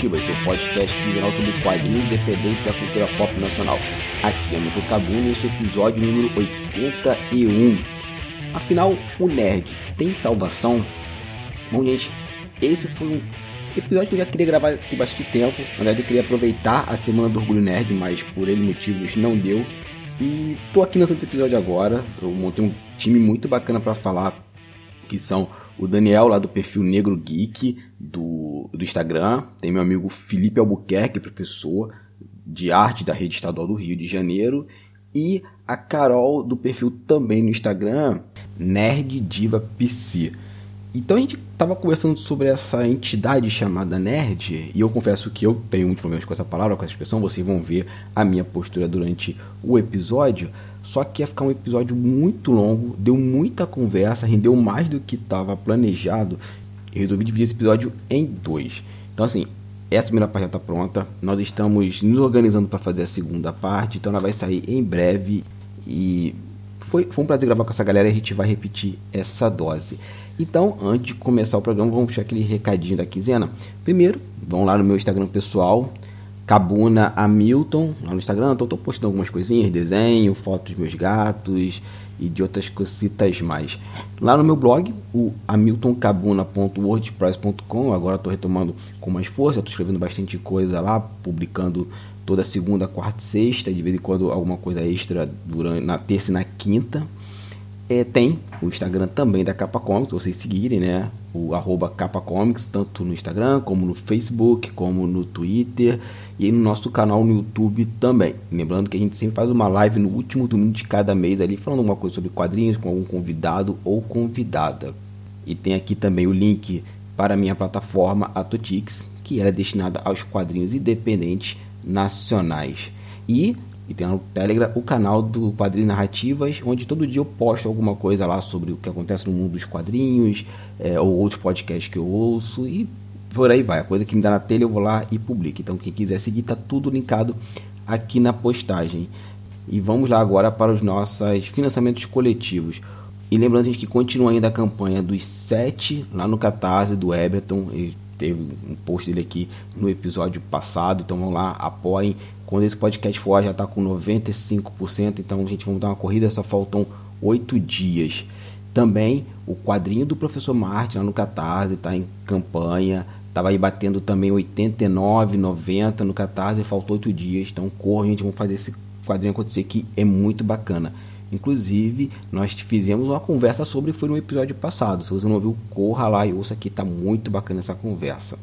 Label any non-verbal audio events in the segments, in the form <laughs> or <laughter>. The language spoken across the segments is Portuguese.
Narrativas, seu podcast quinzenal sobre quadrinhos independentes da cultura pop nacional. Aqui é o Mico Cabum e esse é episódio número 81. Afinal, o nerd tem salvação? Bom, gente, esse foi um episódio que eu já queria gravar tem bastante tempo. Na verdade, eu queria aproveitar a semana do Orgulho Nerd, mas por ele motivos não deu. E tô aqui nesse episódio agora. Eu montei um time muito bacana para falar, que são o Daniel lá do perfil Negro Geek do, do Instagram, tem meu amigo Felipe Albuquerque, professor de arte da rede estadual do Rio de Janeiro, e a Carol do perfil também no Instagram, Nerd Diva PC. Então a gente estava conversando sobre essa entidade chamada nerd, e eu confesso que eu tenho muitos problemas com essa palavra, com essa expressão, vocês vão ver a minha postura durante o episódio. Só que ia ficar um episódio muito longo, deu muita conversa, rendeu mais do que estava planejado. Eu resolvi dividir esse episódio em dois. Então, assim, essa primeira parte já está pronta. Nós estamos nos organizando para fazer a segunda parte, então ela vai sair em breve. E foi, foi um prazer gravar com essa galera e a gente vai repetir essa dose. Então, antes de começar o programa, vamos puxar aquele recadinho da quinzena. Primeiro, vão lá no meu Instagram pessoal, Cabuna Hamilton, lá no Instagram. Então, estou postando algumas coisinhas, desenho, fotos dos meus gatos e de outras cositas mais. Lá no meu blog, o hamiltoncabuna.wordpress.com, agora estou retomando com mais força, estou escrevendo bastante coisa lá, publicando toda segunda, quarta e sexta, de vez em quando alguma coisa extra durante, na terça e na quinta. É, tem o Instagram também da Capa Comics, vocês seguirem, né? O arroba Capa Comics, tanto no Instagram, como no Facebook, como no Twitter e no nosso canal no YouTube também. Lembrando que a gente sempre faz uma live no último domingo de cada mês ali, falando alguma coisa sobre quadrinhos com algum convidado ou convidada. E tem aqui também o link para a minha plataforma Atotix, que é destinada aos quadrinhos independentes nacionais. E e tem no Telegram o canal do Quadrinhos Narrativas, onde todo dia eu posto alguma coisa lá sobre o que acontece no mundo dos quadrinhos, é, ou outros podcasts que eu ouço, e por aí vai. A coisa que me dá na telha eu vou lá e publico. Então quem quiser seguir, tá tudo linkado aqui na postagem. E vamos lá agora para os nossos financiamentos coletivos. E lembrando gente que continua ainda a campanha dos sete lá no Catarse do Everton. Ele teve um post dele aqui no episódio passado. Então vamos lá, apoiem quando esse podcast for, já está com 95%. Então, a gente, vamos dar uma corrida, só faltam oito dias. Também o quadrinho do professor Martin lá no Catarse está em campanha. Estava aí batendo também 89, 90 no Catarse, faltou oito dias. Então corra, gente, vamos fazer esse quadrinho acontecer que é muito bacana. Inclusive, nós fizemos uma conversa sobre, foi no episódio passado. Se você não ouviu, corra lá e ouça que está muito bacana essa conversa.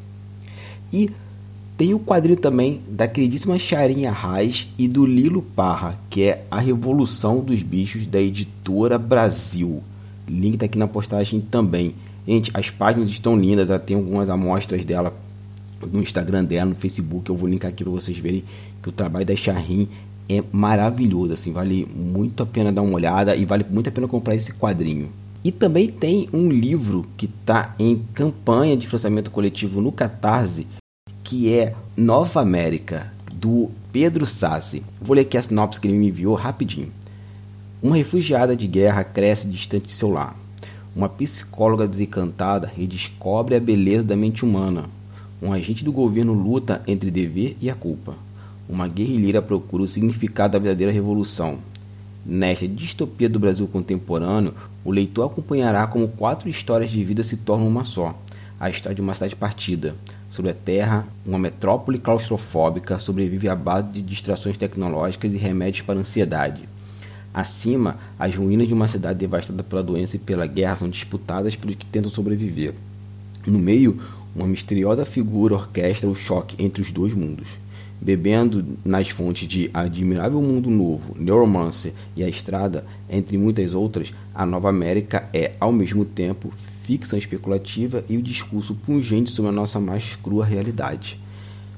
E tem o quadrinho também da queridíssima Charinha Raiz e do Lilo Parra, que é A Revolução dos Bichos da editora Brasil. Link tá aqui na postagem também. Gente, as páginas estão lindas, ela tem algumas amostras dela no Instagram dela, no Facebook. Eu vou linkar aqui para vocês verem que o trabalho da Charin é maravilhoso, assim, vale muito a pena dar uma olhada e vale muito a pena comprar esse quadrinho. E também tem um livro que está em campanha de financiamento coletivo no Catarse, que é Nova América, do Pedro Sassi. Vou ler aqui a sinopse que ele me enviou rapidinho. Uma refugiada de guerra cresce distante de seu lar. Uma psicóloga desencantada redescobre a beleza da mente humana. Um agente do governo luta entre dever e a culpa. Uma guerrilheira procura o significado da verdadeira revolução. Nesta distopia do Brasil contemporâneo, o leitor acompanhará como quatro histórias de vida se tornam uma só. A história de uma cidade partida, sobre a Terra, uma metrópole claustrofóbica sobrevive à base de distrações tecnológicas e remédios para ansiedade. Acima, as ruínas de uma cidade devastada pela doença e pela guerra são disputadas pelos que tentam sobreviver. No meio, uma misteriosa figura orquestra o choque entre os dois mundos. Bebendo nas fontes de Admirável Mundo Novo, Neuromancer e A Estrada, entre muitas outras, a Nova América é, ao mesmo tempo, ficção especulativa e o discurso pungente sobre a nossa mais crua realidade.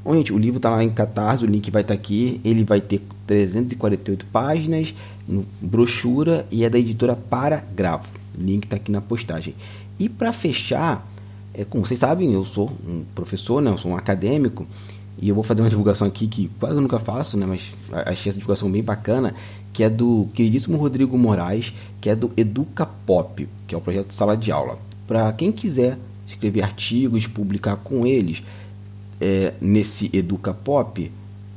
Bom, gente, o livro está lá em Catarse, o link vai estar tá aqui. Ele vai ter 348 páginas, brochura e é da editora Paragrafo. O link está aqui na postagem. E para fechar, é, como vocês sabem, eu sou um professor, né, eu sou um acadêmico, e eu vou fazer uma divulgação aqui que quase eu nunca faço, né, mas achei essa divulgação bem bacana, que é do queridíssimo Rodrigo Moraes, que é do Educa Pop, que é o projeto Sala de Aula para quem quiser escrever artigos, publicar com eles. é, nesse Educa Pop.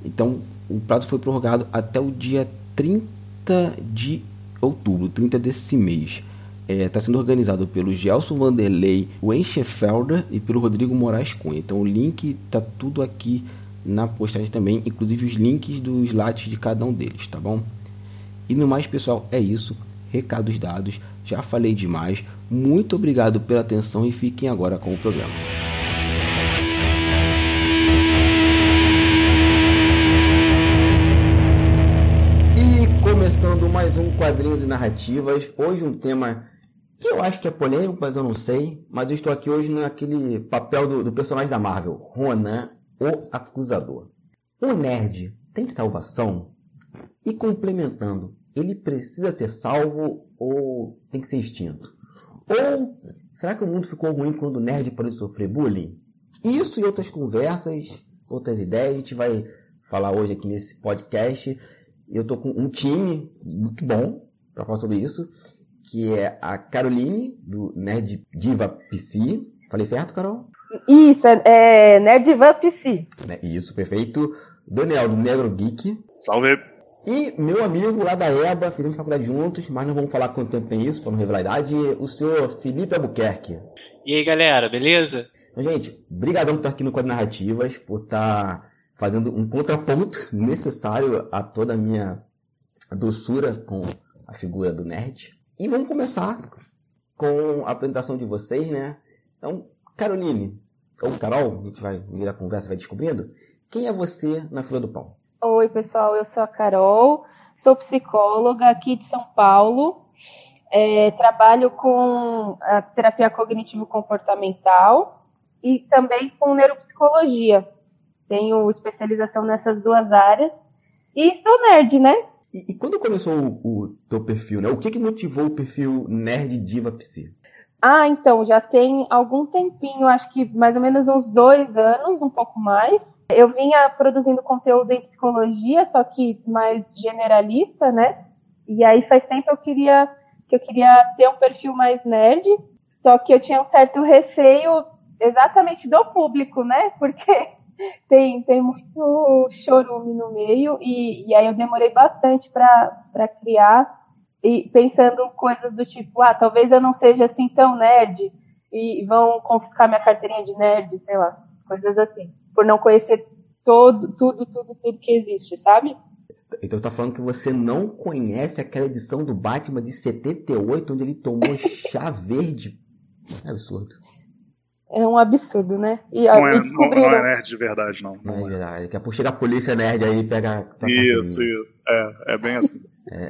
Então, o prazo foi prorrogado até o dia 30 de outubro, 30 desse mês. Está é, tá sendo organizado pelo Gelson Vanderlei Wenchefelder e pelo Rodrigo Moraes Cunha. Então o link está tudo aqui na postagem também, inclusive os links dos lates de cada um deles, tá bom? E no mais, pessoal, é isso. Recados dados, já falei demais. Muito obrigado pela atenção e fiquem agora com o programa. começando mais um Quadrinhos e Narrativas. Hoje um tema que eu acho que é polêmico, mas eu não sei. Mas eu estou aqui hoje naquele papel do, do personagem da Marvel, Ronan, o Acusador. O nerd tem salvação? E complementando, ele precisa ser salvo ou tem que ser extinto? Ou será que o mundo ficou ruim quando o nerd pode sofrer bullying? Isso e outras conversas, outras ideias, a gente vai falar hoje aqui nesse podcast. Eu tô com um time muito bom para falar sobre isso, que é a Caroline, do Nerd Diva PC. Falei certo, Carol? Isso, é, é Nerd Diva PC. Né, isso, perfeito. Daniel, do Negro Geek. Salve! E meu amigo lá da EBA, fizemos faculdade juntos, mas não vamos falar quanto tempo tem isso, para não revelar a idade, o senhor Felipe Albuquerque. E aí, galera, beleza? Então, gente, brigadão por estar aqui no Quadro Narrativas, por estar fazendo um contraponto <laughs> necessário a toda a minha doçura com a figura do nerd. E vamos começar com a apresentação de vocês, né? Então, Caroline, ou Carol, a gente vai, meio da conversa, vai descobrindo. Quem é você na fila do pão? Oi, pessoal, eu sou a Carol, sou psicóloga aqui de São Paulo. É, trabalho com a terapia cognitivo-comportamental e também com neuropsicologia. Tenho especialização nessas duas áreas. E sou nerd, né? E, e quando começou o, o teu perfil, né? O que, que motivou o perfil Nerd Diva Psi? Ah, então, já tem algum tempinho, acho que mais ou menos uns dois anos, um pouco mais. Eu vinha produzindo conteúdo em psicologia, só que mais generalista, né? E aí faz tempo eu queria que eu queria ter um perfil mais nerd, só que eu tinha um certo receio exatamente do público, né? <laughs> Porque tem, tem muito chorume no meio, e, e aí eu demorei bastante para criar, e pensando coisas do tipo, ah, talvez eu não seja assim tão nerd, e vão confiscar minha carteirinha de nerd, sei lá, coisas assim, por não conhecer todo, tudo, tudo, tudo que existe, sabe? Então você tá falando que você não conhece aquela edição do Batman de 78, onde ele tomou chá verde? É absurdo é um absurdo, né? E não, é, descobriram... não, não, é nerd de verdade, não. Não, é verdade. Daqui a pouco chega a polícia nerd aí e pega. Isso, isso. É, é bem assim. É.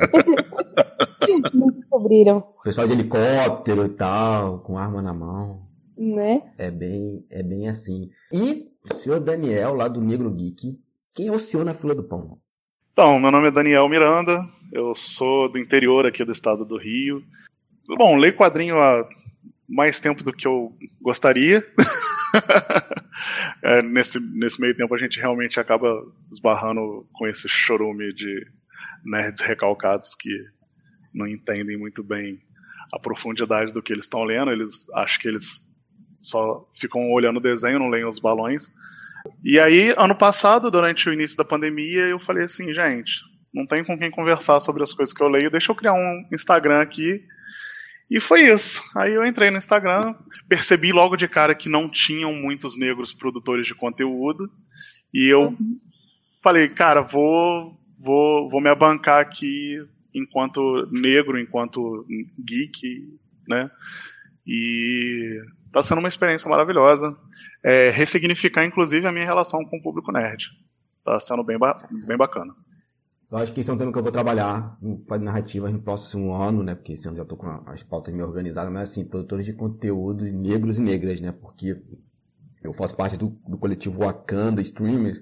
Não descobriram. Pessoal de helicóptero e tal, com arma na mão. Né? É bem, é bem assim. E o senhor Daniel, lá do Negro Geek, quem é o senhor na fila do pão? Então, meu nome é Daniel Miranda, eu sou do interior aqui do estado do Rio. Bom, leio quadrinho há mais tempo do que eu gostaria. <laughs> é, nesse, nesse meio tempo a gente realmente acaba esbarrando com esse chorume de nerds recalcados que não entendem muito bem a profundidade do que eles estão lendo. Eles acham que eles só ficam olhando o desenho, não leem os balões. E aí, ano passado, durante o início da pandemia, eu falei assim, gente, não tem com quem conversar sobre as coisas que eu leio, deixa eu criar um Instagram aqui e foi isso. Aí eu entrei no Instagram, percebi logo de cara que não tinham muitos negros produtores de conteúdo. E eu uhum. falei, cara, vou, vou, vou me abancar aqui enquanto negro, enquanto geek, né? E tá sendo uma experiência maravilhosa. É, ressignificar, inclusive, a minha relação com o público nerd. Tá sendo bem, ba bem bacana. Eu acho que isso é um tema que eu vou trabalhar com narrativas no próximo ano, né? Porque esse ano já estou com as pautas meio organizadas, mas assim, produtores de conteúdo negros e negras, né? Porque eu faço parte do, do coletivo Wakanda Streamers.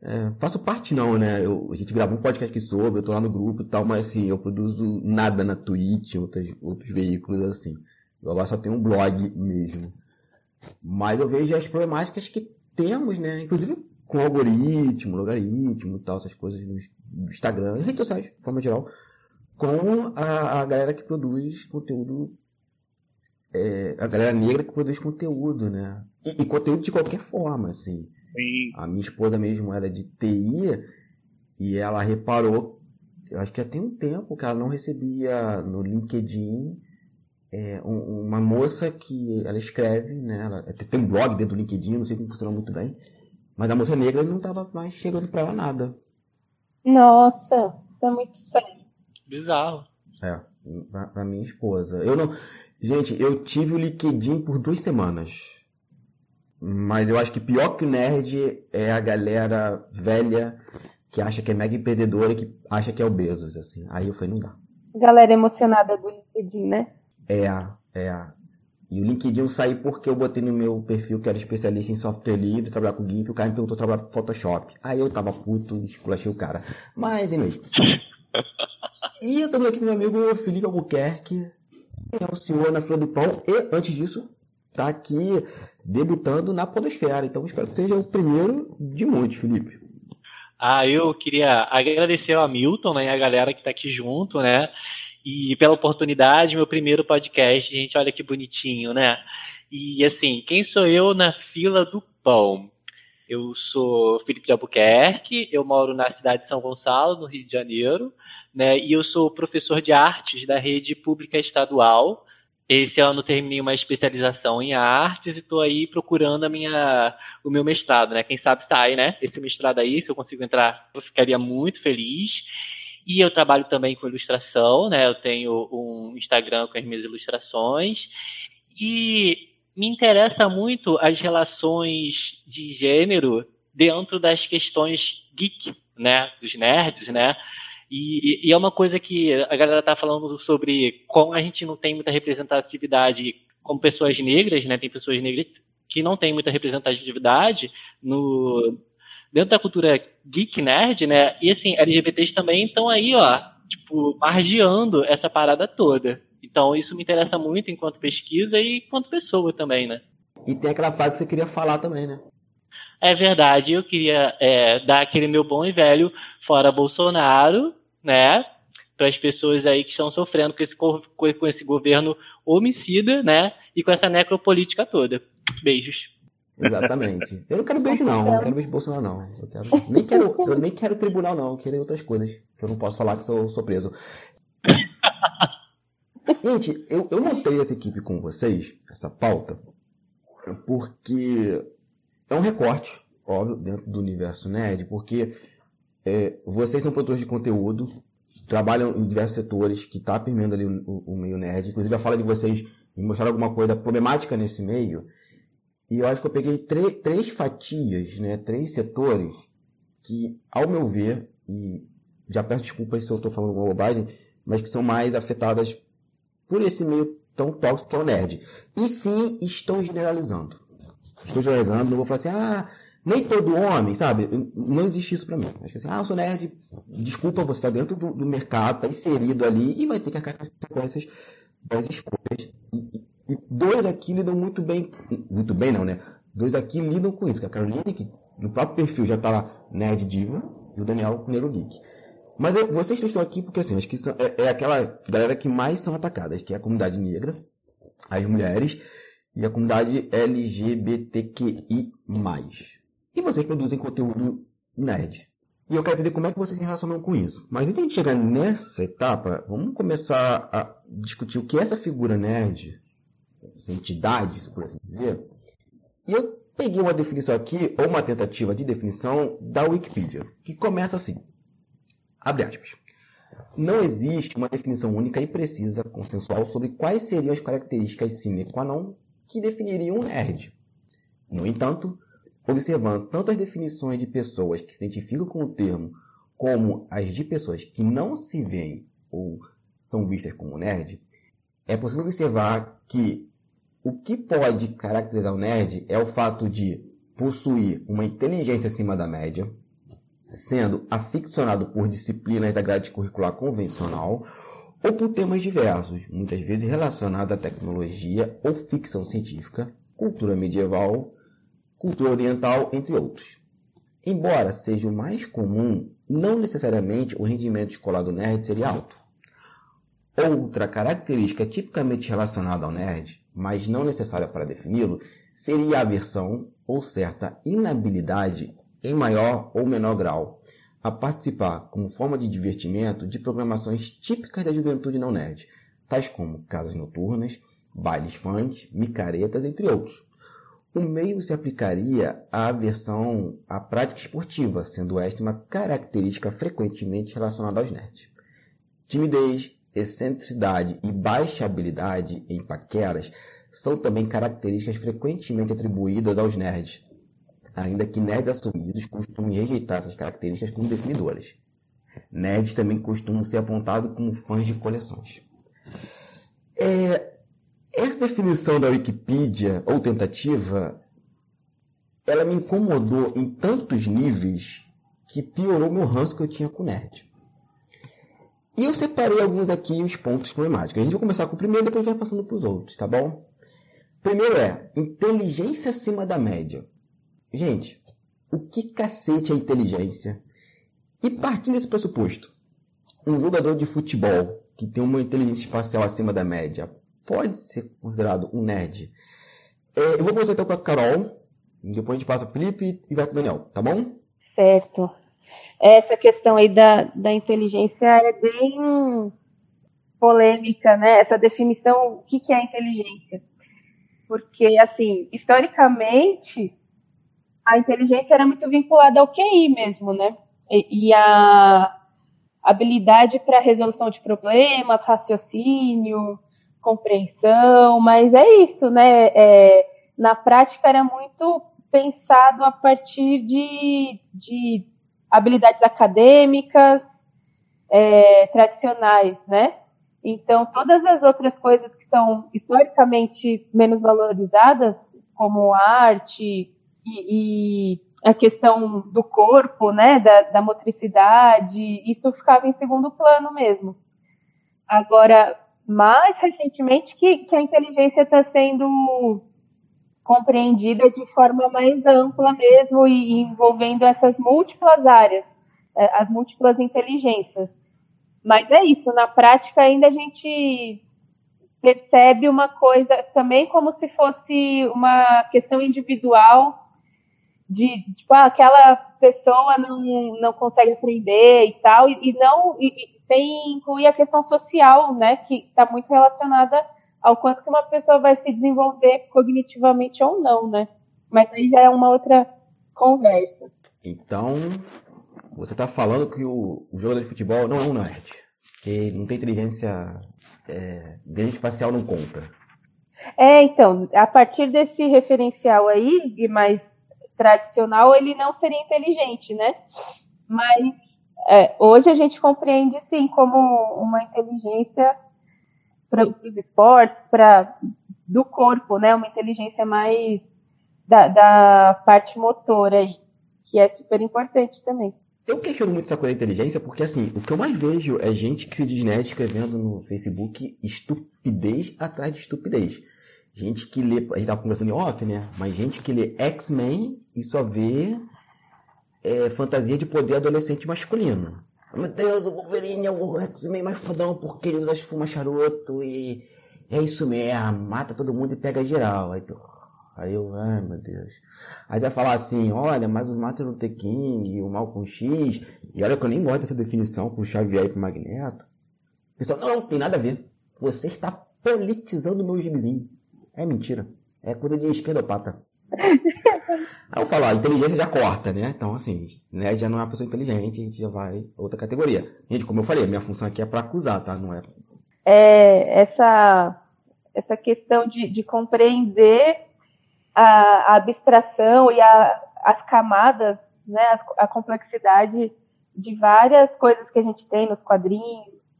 É, faço parte não, né? Eu, a gente gravou um podcast aqui sobre, eu tô lá no grupo e tal, mas assim, eu produzo nada na Twitch, outros, outros veículos assim. Eu agora só tenho um blog mesmo. Mas eu vejo as problemáticas que temos, né? Inclusive com algoritmo, logaritmo e tal, essas coisas no Instagram, redes sociais, de forma geral, com a, a galera que produz conteúdo, é, a galera negra que produz conteúdo, né? E, e, conteúdo de qualquer forma, assim. Sim. A minha esposa mesmo era de TI e ela reparou, eu acho que já tem um tempo que ela não recebia no LinkedIn é, um, uma moça que ela escreve, né? Ela tem um blog dentro do LinkedIn, não sei como funciona muito bem. Mas a moça negra não estava mais chegando para ela nada. Nossa, isso é muito sério. Bizarro. É, pra, pra minha esposa. Eu não. Gente, eu tive o LinkedIn por duas semanas. Mas eu acho que pior que o nerd é a galera velha que acha que é mega empreendedora e que acha que é o Bezos, assim. Aí eu falei, não dá. Galera emocionada do LinkedIn, né? É, é. E o LinkedIn eu saí porque eu botei no meu perfil que era especialista em software livre, trabalhar com GIMP, o cara me perguntou trabalhar com Photoshop. Aí eu tava puto, esculachei o cara. Mas, enfim. e estamos aqui com meu amigo Felipe Albuquerque, que é o senhor na fila do pão. E, antes disso, tá aqui debutando na Podosfera. Então espero que seja o primeiro de muitos, Felipe. Ah, eu queria agradecer ao Hamilton né, e a galera que está aqui junto, né? E pela oportunidade, meu primeiro podcast, gente, olha que bonitinho, né? E assim, quem sou eu na fila do pão? Eu sou Felipe de Albuquerque, eu moro na cidade de São Gonçalo, no Rio de Janeiro, né? E eu sou professor de artes da rede pública estadual esse ano terminei uma especialização em artes e estou aí procurando a minha, o meu mestrado, né? Quem sabe sai, né? Esse mestrado aí, se eu consigo entrar, eu ficaria muito feliz. E eu trabalho também com ilustração, né? Eu tenho um Instagram com as minhas ilustrações. E me interessa muito as relações de gênero dentro das questões geek, né? Dos nerds, né? E, e, é uma coisa que a galera tá falando sobre como a gente não tem muita representatividade como pessoas negras, né? Tem pessoas negras que não têm muita representatividade no dentro da cultura geek nerd, né? E assim, LGBTs também estão aí, ó, tipo, margeando essa parada toda. Então isso me interessa muito enquanto pesquisa e enquanto pessoa também, né? E tem aquela frase que você queria falar também, né? É verdade, eu queria é, dar aquele meu bom e velho fora Bolsonaro, né? Para as pessoas aí que estão sofrendo com esse, com esse governo homicida, né? E com essa necropolítica toda. Beijos. Exatamente. Eu não quero beijo, não. Eu não quero beijo Bolsonaro, não. Eu, quero... nem quero, eu nem quero tribunal, não. Eu quero outras coisas. Que eu não posso falar que sou, sou preso. <laughs> Gente, eu, eu montei essa equipe com vocês, essa pauta, porque é um recorte, óbvio, dentro do universo nerd, porque é, vocês são produtores de conteúdo, trabalham em diversos setores que está permeando ali o, o, meio nerd. Inclusive, a fala de vocês me mostraram alguma coisa problemática nesse meio. E eu acho que eu peguei três fatias, né, três setores que, ao meu ver, e já peço desculpas se eu estou falando uma bobagem, mas que são mais afetadas por esse meio tão tóxico que é o nerd. E sim, estão generalizando. Estou generalizando, não vou falar assim, ah, nem todo homem, sabe? Não existe isso para mim. Acho que assim, ah, eu sou nerd, desculpa, você está dentro do, do, mercado, está inserido ali e vai ter que arcar com consequências das escolhas. E, e, dois aqui lidam muito bem, muito bem não, né? Dois aqui lidam com isso, que é a Caroline, que no próprio perfil já está lá, nerd diva, e o Daniel, Nero Geek. Mas eu, vocês estão aqui porque, assim, acho que são, é, é aquela galera que mais são atacadas, que é a comunidade negra, as mulheres, e a comunidade LGBTQI+. E vocês produzem conteúdo nerd. E eu quero entender como é que vocês se relacionam com isso. Mas antes de chegar nessa etapa, vamos começar a discutir o que é essa figura nerd, essa entidade, por assim dizer. E eu peguei uma definição aqui, ou uma tentativa de definição da Wikipedia, que começa assim. Abre aspas. Não existe uma definição única e precisa, consensual, sobre quais seriam as características sine qua non que definiriam um nerd. No entanto, observando tanto as definições de pessoas que se identificam com o termo, como as de pessoas que não se veem ou são vistas como nerd, é possível observar que o que pode caracterizar o nerd é o fato de possuir uma inteligência acima da média, sendo aficionado por disciplinas da grade curricular convencional ou por temas diversos, muitas vezes relacionados à tecnologia ou ficção científica, cultura medieval, cultura oriental, entre outros. Embora seja o mais comum, não necessariamente o rendimento escolar do nerd seria alto. Outra característica tipicamente relacionada ao nerd, mas não necessária para defini-lo, seria a aversão ou certa inabilidade, em maior ou menor grau, a participar como forma de divertimento de programações típicas da juventude não nerd, tais como casas noturnas, bailes funk, micaretas, entre outros. O meio se aplicaria à aversão à prática esportiva, sendo esta uma característica frequentemente relacionada aos nerds. Timidez, excentricidade e baixa habilidade em paqueras são também características frequentemente atribuídas aos nerds, ainda que nerds assumidos costumem rejeitar essas características como definidoras. Nerds também costumam ser apontados como fãs de coleções. É, essa definição da Wikipedia, ou tentativa, ela me incomodou em tantos níveis que piorou meu ranço que eu tinha com nerd. E eu separei alguns aqui os pontos problemáticos. A gente vai começar com o primeiro e depois vai passando para os outros, tá bom? Primeiro é inteligência acima da média. Gente, o que cacete é inteligência? E partindo desse pressuposto, um jogador de futebol que tem uma inteligência espacial acima da média pode ser considerado um nerd? É, eu vou começar então com a Carol, depois a gente passa o Felipe e vai para o Daniel, tá bom? Certo. Essa questão aí da, da inteligência é bem polêmica, né? Essa definição, o que, que é inteligência? Porque, assim, historicamente, a inteligência era muito vinculada ao QI mesmo, né? E, e a habilidade para resolução de problemas, raciocínio, compreensão, mas é isso, né? É, na prática era muito pensado a partir de, de habilidades acadêmicas é, tradicionais, né? Então, todas as outras coisas que são historicamente menos valorizadas, como arte e, e a questão do corpo, né, da, da, motricidade, isso ficava em segundo plano mesmo. Agora, mais recentemente que, que a inteligência está sendo compreendida de forma mais ampla mesmo e, e envolvendo essas múltiplas áreas, é, as múltiplas inteligências. Mas é isso, na prática ainda a gente percebe uma coisa também como se fosse uma questão individual de tipo, ah, aquela pessoa não, não consegue aprender e tal, e, e não e, sem incluir a questão social, né, que está muito relacionada ao quanto que uma pessoa vai se desenvolver cognitivamente ou não, né? Mas aí já é uma outra conversa. Então, você está falando que o, o, jogador de futebol não é um nerd, que não tem inteligência, é, inteligência espacial não conta. É, então, a partir desse referencial aí, e mais tradicional, ele não seria inteligente, né? Mas é, hoje a gente compreende sim como uma inteligência para os esportes, para do corpo, né? Uma inteligência mais da, da parte motora aí, que é super importante também. Eu questiono muito essa coisa da inteligência, porque assim, o que eu mais vejo é gente que se diz nerd escrevendo no Facebook estupidez atrás de estupidez. Gente que lê, a gente tava conversando em off, né? Mas gente que lê X-Men e só vê é, fantasia de poder adolescente masculino. Meu Deus, o Wolverine é o X-Men mais fodão porque ele usa fuma charuto e é isso mesmo, mata todo mundo e pega geral. Aí tu, Aí eu, ai meu Deus. Aí vai falar assim, olha, mas o Martin Luther King, o Malcolm X, e olha que eu nem gosto dessa definição com o Xavier e com o Magneto. Pessoal, não, não tem nada a ver. Você está politizando o meu gibizinho. É mentira. É coisa de esquerdopata. <laughs> Aí eu falo, a inteligência já corta, né? Então, assim, né, já não é uma pessoa inteligente, a gente já vai outra categoria. Gente, como eu falei, minha função aqui é para acusar, tá? Não é. É, essa, essa questão de, de compreender a, a abstração e a, as camadas, né, a, a complexidade de várias coisas que a gente tem nos quadrinhos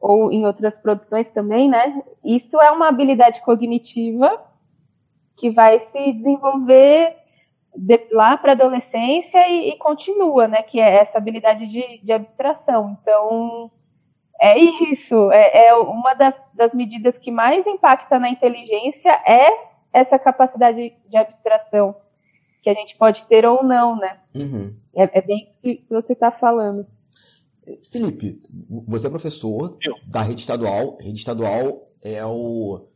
ou em outras produções também, né? Isso é uma habilidade cognitiva que vai se desenvolver de, lá para a adolescência e, e, continua, né? Que é essa habilidade de, de abstração. Então, é isso. É, é uma das, das medidas que mais impacta na inteligência é essa capacidade de abstração que a gente pode ter ou não, né? Uhum. É, é, bem isso que você está falando. Felipe, você é professor Eu. da rede estadual. Rede estadual é o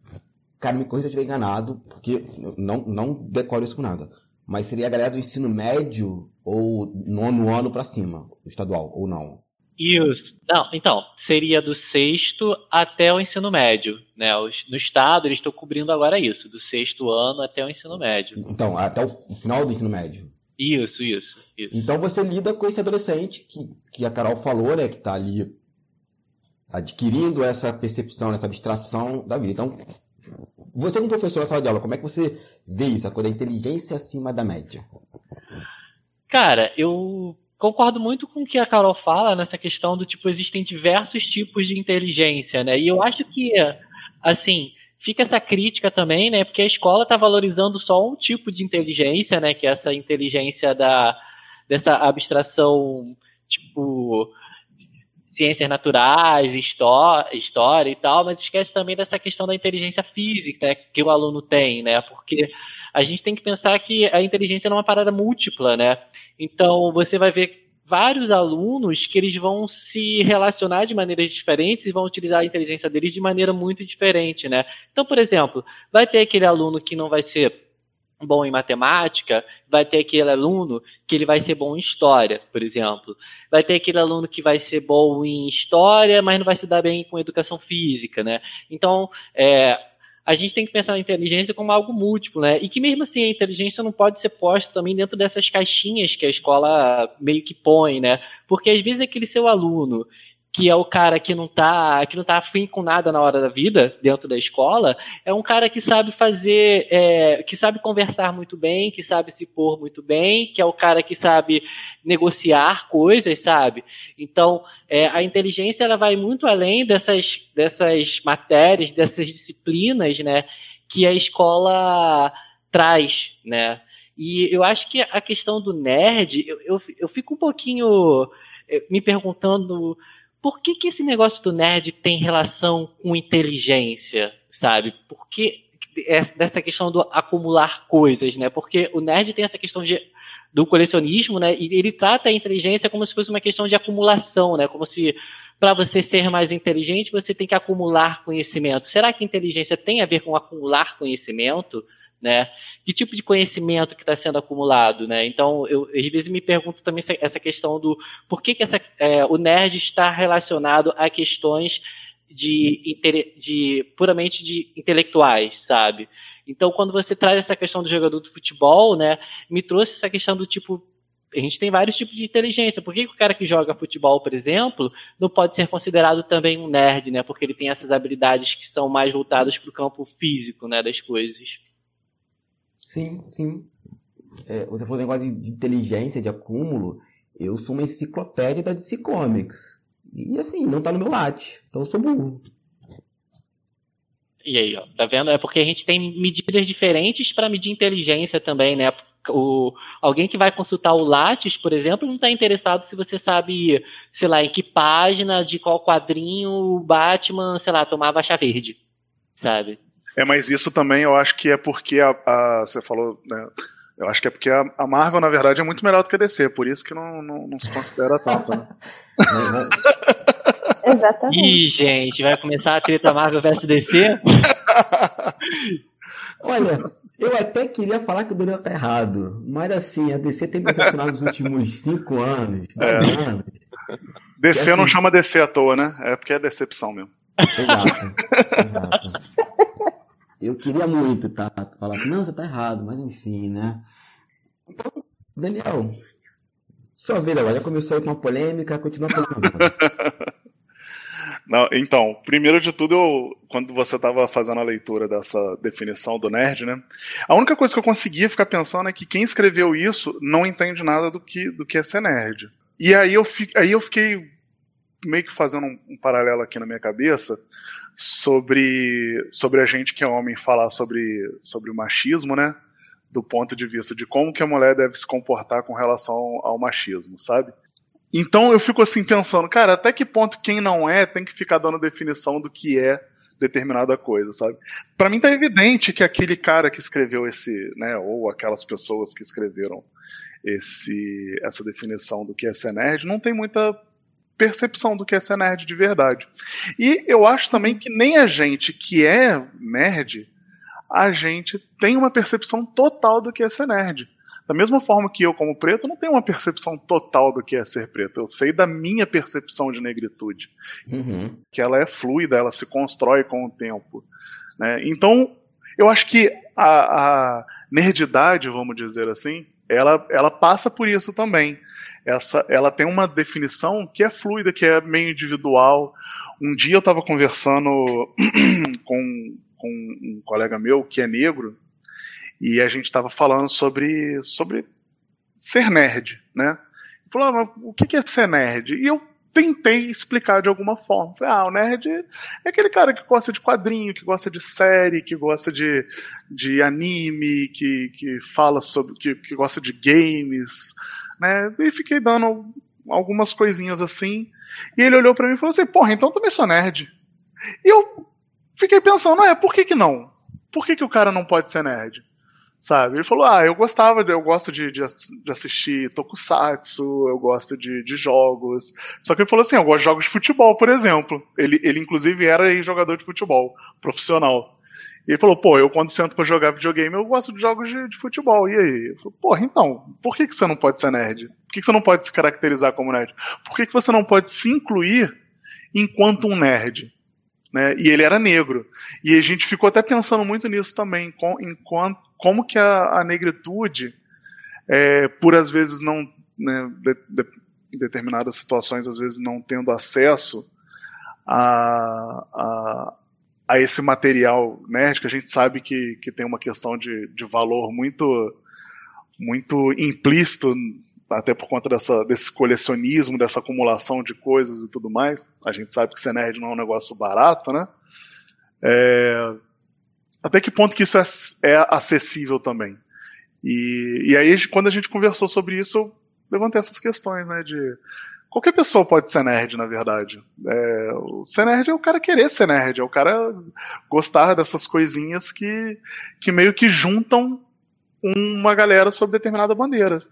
cara, me corrija se eu estiver enganado, porque não, não decoro isso com nada. Mas seria a galera do ensino médio ou nono ano para cima, estadual, ou não? Isso. Não, então, seria do sexto até o ensino médio. Né? No estado, eles estão cobrindo agora isso, do sexto ano até o ensino médio. Então, até o final do ensino médio. Isso, isso, isso. Então você lida com esse adolescente que, que a Carol falou, né? Que está ali adquirindo essa percepção, essa abstração da vida. Então, você como professor na sala de aula, como é que você vê isso, a coisa da inteligência acima da média? Cara, eu concordo muito com o que a Carol fala nessa questão do tipo, existem diversos tipos de inteligência, né? E eu acho que, assim, fica essa crítica também, né? Porque a escola está valorizando só um tipo de inteligência, né? Que é essa inteligência da, dessa abstração, tipo, ciências naturais, história, história e tal, mas esquece também dessa questão da inteligência física né, que o aluno tem, né? Porque a gente tem que pensar que a inteligência é uma parada múltipla, né? Então você vai ver vários alunos que eles vão se relacionar de maneiras diferentes e vão utilizar a inteligência deles de maneira muito diferente, né? Então, por exemplo, vai ter aquele aluno que não vai ser bom em matemática, vai ter aquele aluno que ele vai ser bom em história, por exemplo. Vai ter aquele aluno que vai ser bom em história, mas não vai se dar bem com educação física, né? Então, é, a gente tem que pensar na inteligência como algo múltiplo, né? E que mesmo assim a inteligência não pode ser posta também dentro dessas caixinhas que a escola meio que põe, né? Porque às vezes aquele seu aluno que é o cara que não tá que não tá afim com nada na hora da vida dentro da escola, é um cara que sabe fazer, é, que sabe conversar muito bem, que sabe se pôr muito bem, que é o cara que sabe negociar coisas, sabe? Então, é, a inteligência ela vai muito além dessas, dessas matérias, dessas disciplinas, né, que a escola traz, né? E eu acho que a questão do nerd, eu, eu, eu fico um pouquinho eh, me perguntando por que, que esse negócio do nerd tem relação com inteligência, sabe? Por que dessa questão do acumular coisas, né? Porque o nerd tem essa questão de, do colecionismo, né? E ele trata a inteligência como se fosse uma questão de acumulação, né? Como se para você ser mais inteligente você tem que acumular conhecimento. Será que inteligência tem a ver com acumular conhecimento? Né? Que tipo de conhecimento que está sendo acumulado, né? Então, eu às vezes me pergunto também essa questão do por que, que essa, é, o nerd está relacionado a questões de, de puramente de intelectuais, sabe? Então, quando você traz essa questão do jogador de futebol, né, me trouxe essa questão do tipo a gente tem vários tipos de inteligência. Por que, que o cara que joga futebol, por exemplo, não pode ser considerado também um nerd, né? Porque ele tem essas habilidades que são mais voltadas para o campo físico, né, das coisas. Sim, sim. É, você falou um negócio de, de, inteligência, de acúmulo. Eu sou uma enciclopédia da DC Comics. E assim, não tá no meu late. Então eu sou burro. E aí, ó, tá vendo? É porque a gente tem medidas diferentes para medir inteligência também, né? O, alguém que vai consultar o Lattes, por exemplo, não está interessado se você sabe, sei lá, em que página, de qual quadrinho o Batman, sei lá, tomava chá verde, sabe? É, mas isso também eu acho que é porque a, a você falou, né? Eu acho que é porque a, a, Marvel, na verdade, é muito melhor do que a DC, por isso que não, não, não se considera tanto, né? <laughs> Exatamente. Ih, gente, vai começar a treta Marvel vs DC? <laughs> Olha, eu até queria falar que o Daniel tá errado, mas assim, a DC tem decepcionado nos últimos 5 anos, 10 é. anos. DC assim... não chama DC à toa, né? É porque é decepção mesmo. Exato. exato. <laughs> Eu queria muito, tá? Falar assim, não, você tá errado, mas enfim, né? Então, Daniel, sua vida agora já começou com uma polêmica, continua polemizando. <laughs> Não, então, primeiro de tudo, eu, quando você estava fazendo a leitura dessa definição do nerd, né? A única coisa que eu conseguia ficar pensando é que quem escreveu isso não entende nada do que, do que é ser nerd. E aí eu, fi, aí eu fiquei meio que fazendo um, um, paralelo aqui na minha cabeça sobre, sobre a gente que é homem falar sobre, sobre o machismo, né? Do ponto de vista de como que a mulher deve se comportar com relação ao machismo, sabe? Então eu fico assim pensando, cara, até que ponto quem não é tem que ficar dando definição do que é determinada coisa, sabe? Para mim tá evidente que aquele cara que escreveu esse, né, ou aquelas pessoas que escreveram esse essa definição do que é ser nerd não tem muita percepção do que é ser nerd de verdade. E eu acho também que nem a gente que é nerd a gente tem uma percepção total do que é ser nerd. Da mesma forma que eu, como preto, não tenho uma percepção total do que é ser preto. Eu sei da minha percepção de negritude. Uhum. Que ela é fluida, ela se constrói com o tempo. Né? Então, eu acho que a, a nerdidade, vamos dizer assim, ela, ela passa por isso também. Essa, ela tem uma definição que é fluida, que é meio individual. Um dia eu estava conversando <clears throat> com, com um colega meu que é negro e a gente estava falando sobre, sobre ser nerd, né? Ele falou, ah, mas o que é ser nerd? E eu tentei explicar de alguma forma. Falei, ah, o nerd é aquele cara que gosta de quadrinho, que gosta de série, que gosta de, de anime, que, que fala sobre. Que, que gosta de games, né? E fiquei dando algumas coisinhas assim. E ele olhou para mim e falou assim: porra, então também sou nerd. E eu fiquei pensando, não é, por que, que não? Por que, que o cara não pode ser nerd? sabe? Ele falou, ah, eu gostava, eu gosto de, de, de assistir tokusatsu, eu gosto de, de, jogos. Só que ele falou assim, eu gosto de jogos de futebol, por exemplo. Ele, ele inclusive era jogador de futebol, profissional. E ele falou, pô, eu quando sento para jogar videogame, eu gosto de jogos de, de futebol. E aí? Eu falei, porra, então, por que, que você não pode ser nerd? Por que, que você não pode se caracterizar como nerd? Por que, que você não pode se incluir enquanto um nerd? Né? E ele era negro. E a gente ficou até pensando muito nisso também, com, enquanto, como que a, a negritude, é, por às vezes não, né, de, de, determinadas situações, às vezes não tendo acesso a, a, a, esse material nerd, que a gente sabe que, que tem uma questão de, de valor muito, muito implícito até por conta dessa, desse colecionismo, dessa acumulação de coisas e tudo mais. A gente sabe que ser nerd não é um negócio barato, né? É, até que ponto que isso é, é acessível também? E, e aí, quando a gente conversou sobre isso, eu levantei essas questões, né? De qualquer pessoa pode ser nerd, na verdade. É, o ser nerd é o cara querer ser nerd, é o cara gostar dessas coisinhas que, que meio que juntam uma galera sob determinada bandeira.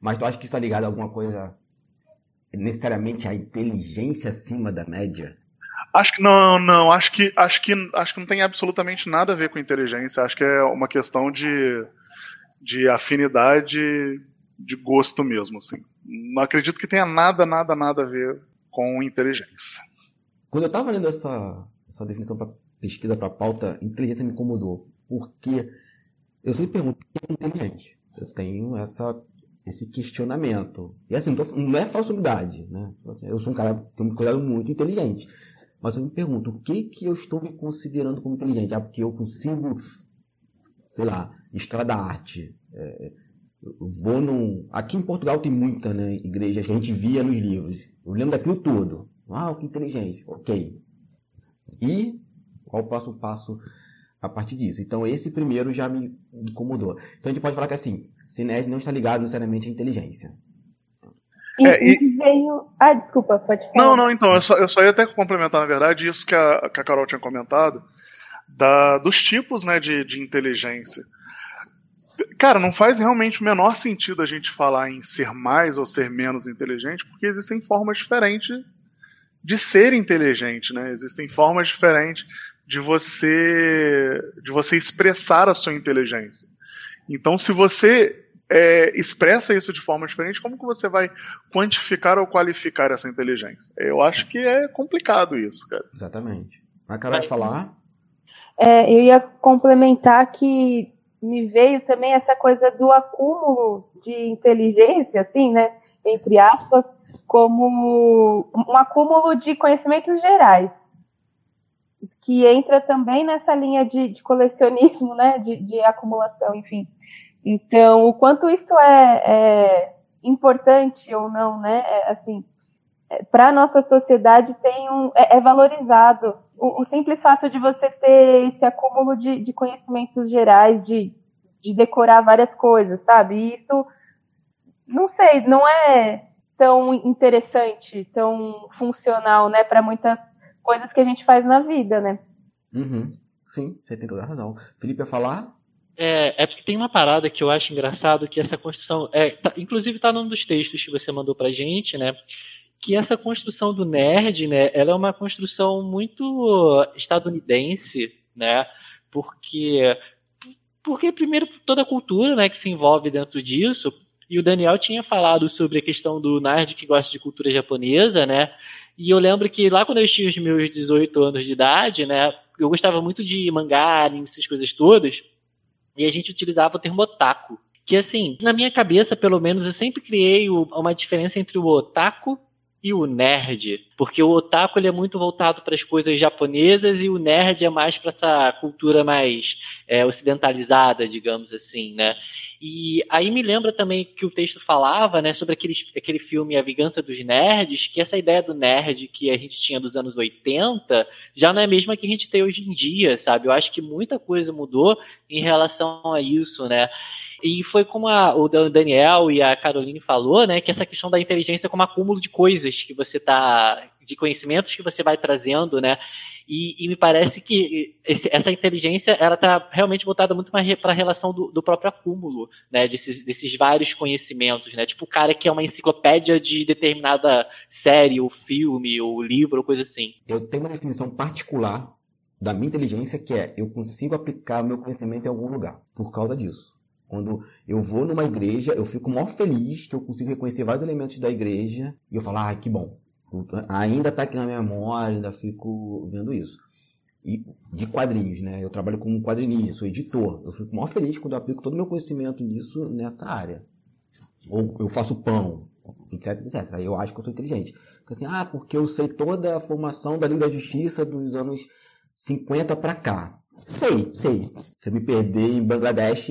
Mas tu acha que isso tá ligado a alguma coisa necessariamente à inteligência acima da média? Acho que não, não. Acho que, acho que, acho que não tem absolutamente nada a ver com inteligência. Acho que é uma questão de, de afinidade, de gosto mesmo, assim. Não acredito que tenha nada, nada, nada a ver com inteligência. Quando eu estava lendo essa, essa definição para pesquisa para pauta, inteligência me incomodou, porque eu sempre pergunto o que é inteligente. Eu tenho essa esse questionamento. E assim, não é falsidade, né? Assim, eu sou um cara que eu me considero muito inteligente. Mas eu me pergunto, o que que eu estou me considerando como inteligente? Ah, porque eu consigo, sei lá, estrada arte. É, num... Aqui em Portugal tem muita, né, igrejas que a gente via nos livros. Eu lembro daquilo todo. Uau, que inteligente. Ok. E qual o próximo passo a partir disso? Então esse primeiro já me incomodou. Então a gente pode falar que assim, Cinerd não está ligado necessariamente à inteligência. E, é, e... veio. Ah, desculpa, pode falar. Não, não, então, eu só, eu só ia até complementar, na verdade, isso que a, que a Carol tinha comentado, da, dos tipos né, de, de inteligência. Cara, não faz realmente o menor sentido a gente falar em ser mais ou ser menos inteligente, porque existem formas diferentes de ser inteligente, né? Existem formas diferentes de você de você expressar a sua inteligência. Então, se você é, expressa isso de forma diferente, como que você vai quantificar ou qualificar essa inteligência? Eu acho que é complicado isso, cara. Exatamente. A Carol vai falar? É, eu ia complementar que me veio também essa coisa do acúmulo de inteligência, assim, né? Entre aspas, como um acúmulo de conhecimentos gerais, que entra também nessa linha de, de colecionismo, né? De, de acumulação, enfim. Então, o quanto isso é, é importante ou não, né? É, assim, para a nossa sociedade tem um, é, é valorizado. O, o, simples fato de você ter esse acúmulo de, de conhecimentos gerais, de, de decorar várias coisas, sabe? E isso, não sei, não é tão interessante, tão funcional, né, para muitas coisas que a gente faz na vida, né? Uhum. Sim, você tem toda a razão. Felipe ia falar? É, é porque tem uma parada que eu acho engraçado, que essa construção. É, tá, inclusive está num dos textos que você mandou pra gente, né? Que essa construção do nerd, né? Ela é uma construção muito estadunidense, né? Porque porque primeiro toda a cultura, né, que se envolve dentro disso, e o Daniel tinha falado sobre a questão do nerd que gosta de cultura japonesa, né? E eu lembro que lá quando eu tinha os meus 18 anos de idade, né, eu gostava muito de mangá, essas coisas todas, e a gente utilizava o termo otaku. Que assim, na minha cabeça, pelo menos, eu sempre criei uma diferença entre o otaku e o nerd, porque o otaku ele é muito voltado para as coisas japonesas e o nerd é mais para essa cultura mais é, ocidentalizada, digamos assim, né? E aí me lembra também que o texto falava, né, sobre aquele, aquele filme A Vingança dos Nerds, que essa ideia do nerd que a gente tinha dos anos 80 já não é a mesma que a gente tem hoje em dia, sabe? Eu acho que muita coisa mudou em relação a isso, né? E foi como a, o Daniel e a Caroline falou, né, que essa questão da inteligência é como acúmulo de coisas que você tá, de conhecimentos que você vai trazendo, né, e, e me parece que esse, essa inteligência ela está realmente voltada muito mais para a relação do, do, próprio acúmulo, né, desses, desses vários conhecimentos, né, tipo o cara que é uma enciclopédia de determinada série, ou filme, ou livro, ou coisa assim. Eu tenho uma definição particular da minha inteligência que é eu consigo aplicar meu conhecimento em algum lugar por causa disso. Quando eu vou numa igreja, eu fico mó feliz que eu consigo reconhecer vários elementos da igreja e eu falo, ah, que bom. Ainda está aqui na minha memória, ainda fico vendo isso. E de quadrinhos, né? Eu trabalho como quadrinista, sou editor. Eu fico mó feliz quando eu aplico todo o meu conhecimento nisso nessa área. Ou eu faço pão, etc, etc. Aí eu acho que eu sou inteligente. Porque assim, ah, porque eu sei toda a formação da Liga da Justiça dos anos 50 para cá. Sei, sei. Se eu me perder em Bangladesh,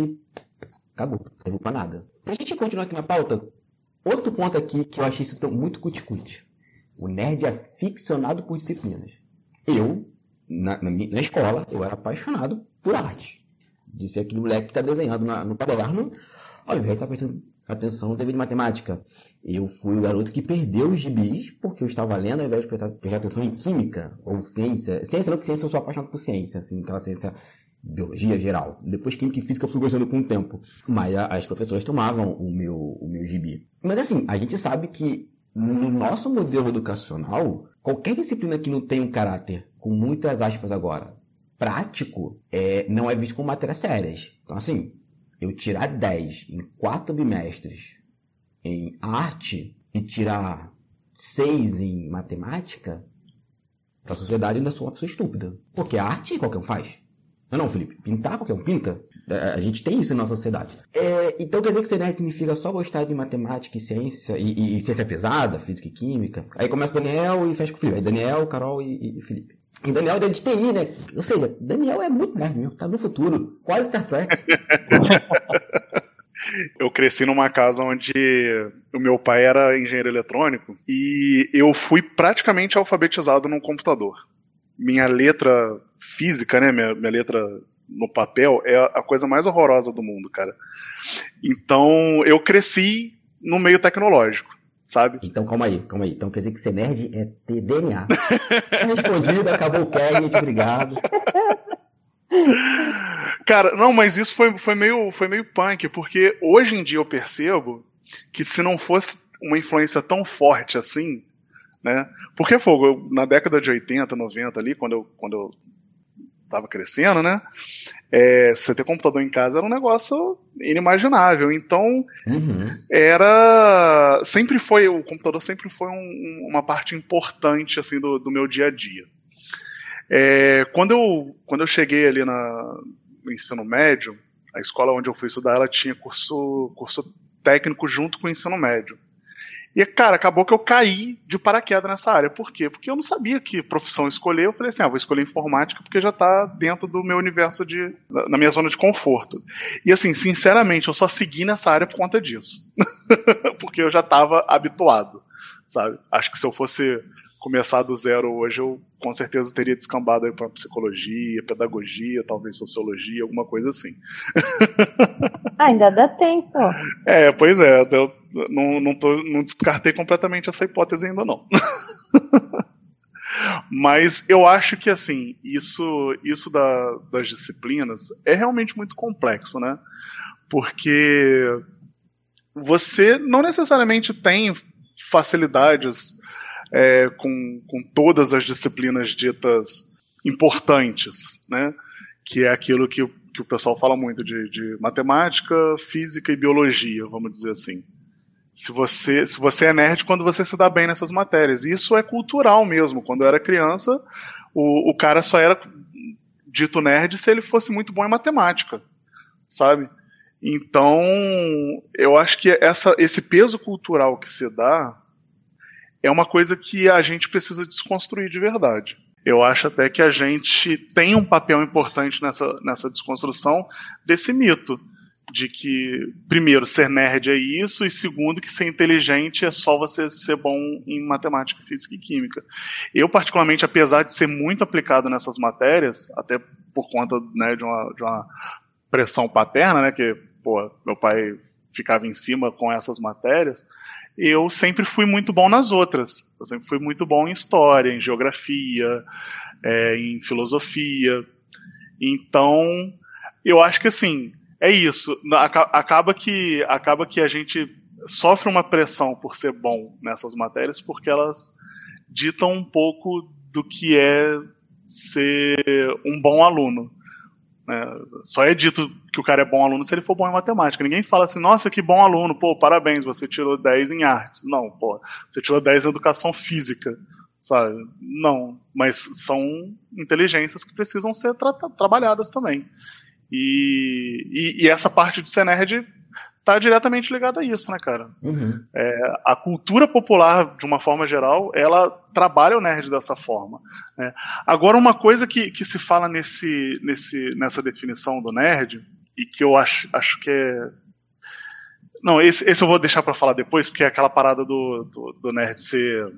Acabou, não serviu pra nada. Pra gente continuar aqui na pauta, outro ponto aqui que eu achei isso muito cuticute. O nerd é ficcionado por disciplinas. Eu, na, na, na, escola, eu era apaixonado por arte. De ser aquele moleque que está desenhando na, no caderno, invés de estar tá prestando atenção devido matemática. Eu fui o garoto que perdeu os gibis porque eu estava lendo ao invés de prestar, prestar atenção em química ou ciência. Ciência não, porque ciência eu sou apaixonado por ciência, assim, aquela ciência biologia geral. Depois química e física eu fui gostando com o tempo. Mas as professoras tomavam o meu, o meu gibi. Mas assim, a gente sabe que no nosso modelo educacional, qualquer disciplina que não tem um caráter, com muitas aspas agora, prático, é, não é visto como matérias sérias. Então assim, eu tirar 10 em quatro bimestres em arte e tirar 6 em matemática, para a sociedade ainda sou uma pessoa estúpida. Porque a arte qualquer um faz. Não, não, Felipe. Pintar qualquer um pinta. É, a gente tem isso na nossa sociedade. É, então quer dizer que ser nerd significa só gostar de matemática e ciência, e, e, e, ciência pesada, física e química. Aí começa o Daniel e fecha com o Felipe. Aí Daniel, Carol e, e Felipe. E Daniel é de TI, né? Ou seja, Daniel é muito nerd mesmo, tá no futuro. Quase Star Trek. <laughs> eu cresci numa casa onde o meu pai era engenheiro eletrônico e eu fui praticamente alfabetizado num computador. Minha letra física, né? Minha, minha letra no papel é a coisa mais horrorosa do mundo, cara. Então eu cresci no meio tecnológico, sabe? Então calma aí, calma aí. Então quer dizer que ser nerd é ter DNA. Respondido, acabou o cast, obrigado. Cara, não, mas isso foi, foi, meio, foi meio punk, porque hoje em dia eu percebo que se não fosse uma influência tão forte assim, né? Porque, fogo, eu, na década de 80, 90 ali, quando eu, quando eu estava crescendo, né? É, você ter computador em casa era um negócio inimaginável. Então, uhum. era. Sempre foi. O computador sempre foi um, uma parte importante assim do, do meu dia a dia. É, quando, eu, quando eu cheguei ali na, no ensino médio, a escola onde eu fui estudar, ela tinha curso, curso técnico junto com o ensino médio. E, cara, acabou que eu caí de paraquedas nessa área. Por quê? Porque eu não sabia que profissão escolher. Eu falei assim, ah, vou escolher informática porque já está dentro do meu universo de. na minha zona de conforto. E assim, sinceramente, eu só segui nessa área por conta disso. <laughs> porque eu já estava habituado, sabe? Acho que se eu fosse começar do zero hoje, eu com certeza teria descambado para psicologia, pedagogia, talvez sociologia, alguma coisa assim. <laughs> Ainda dá tempo. É, pois é, eu não, não, tô, não descartei completamente essa hipótese ainda não. <laughs> Mas eu acho que assim, isso, isso da, das disciplinas é realmente muito complexo, né? Porque você não necessariamente tem facilidades é, com, com todas as disciplinas ditas importantes, né? que é aquilo que, que o pessoal fala muito de, de matemática, física e biologia, vamos dizer assim. Se você, se você é nerd quando você se dá bem nessas matérias. Isso é cultural mesmo. Quando eu era criança, o, o cara só era dito nerd se ele fosse muito bom em matemática, sabe? Então, eu acho que essa, esse peso cultural que se dá é uma coisa que a gente precisa desconstruir de verdade. Eu acho até que a gente tem um papel importante nessa, nessa desconstrução desse mito de que, primeiro, ser nerd é isso, e segundo, que ser inteligente é só você ser bom em matemática, física e química. Eu, particularmente, apesar de ser muito aplicado nessas matérias, até por conta né, de, uma, de uma pressão paterna, né, que pô, meu pai ficava em cima com essas matérias, eu sempre fui muito bom nas outras. Eu sempre fui muito bom em história, em geografia, é, em filosofia. Então, eu acho que assim, é isso. Acaba que, acaba que a gente sofre uma pressão por ser bom nessas matérias, porque elas ditam um pouco do que é ser um bom aluno. Né? Só é dito que o cara é bom aluno se ele for bom em matemática. Ninguém fala assim, nossa, que bom aluno, pô, parabéns, você tirou 10 em artes. Não, pô, você tirou 10 em educação física, sabe? Não, mas são inteligências que precisam ser tra trabalhadas também. E, e, e, essa parte de ser nerd tá diretamente ligada a isso, né, cara? Uhum. É, a cultura popular, de uma forma geral, ela trabalha o nerd dessa forma. Né? Agora, uma coisa que, que se fala nesse, nesse, nessa definição do nerd, e que eu acho, acho que é. Não, esse, esse eu vou deixar para falar depois, porque é aquela parada do, do, do nerd ser.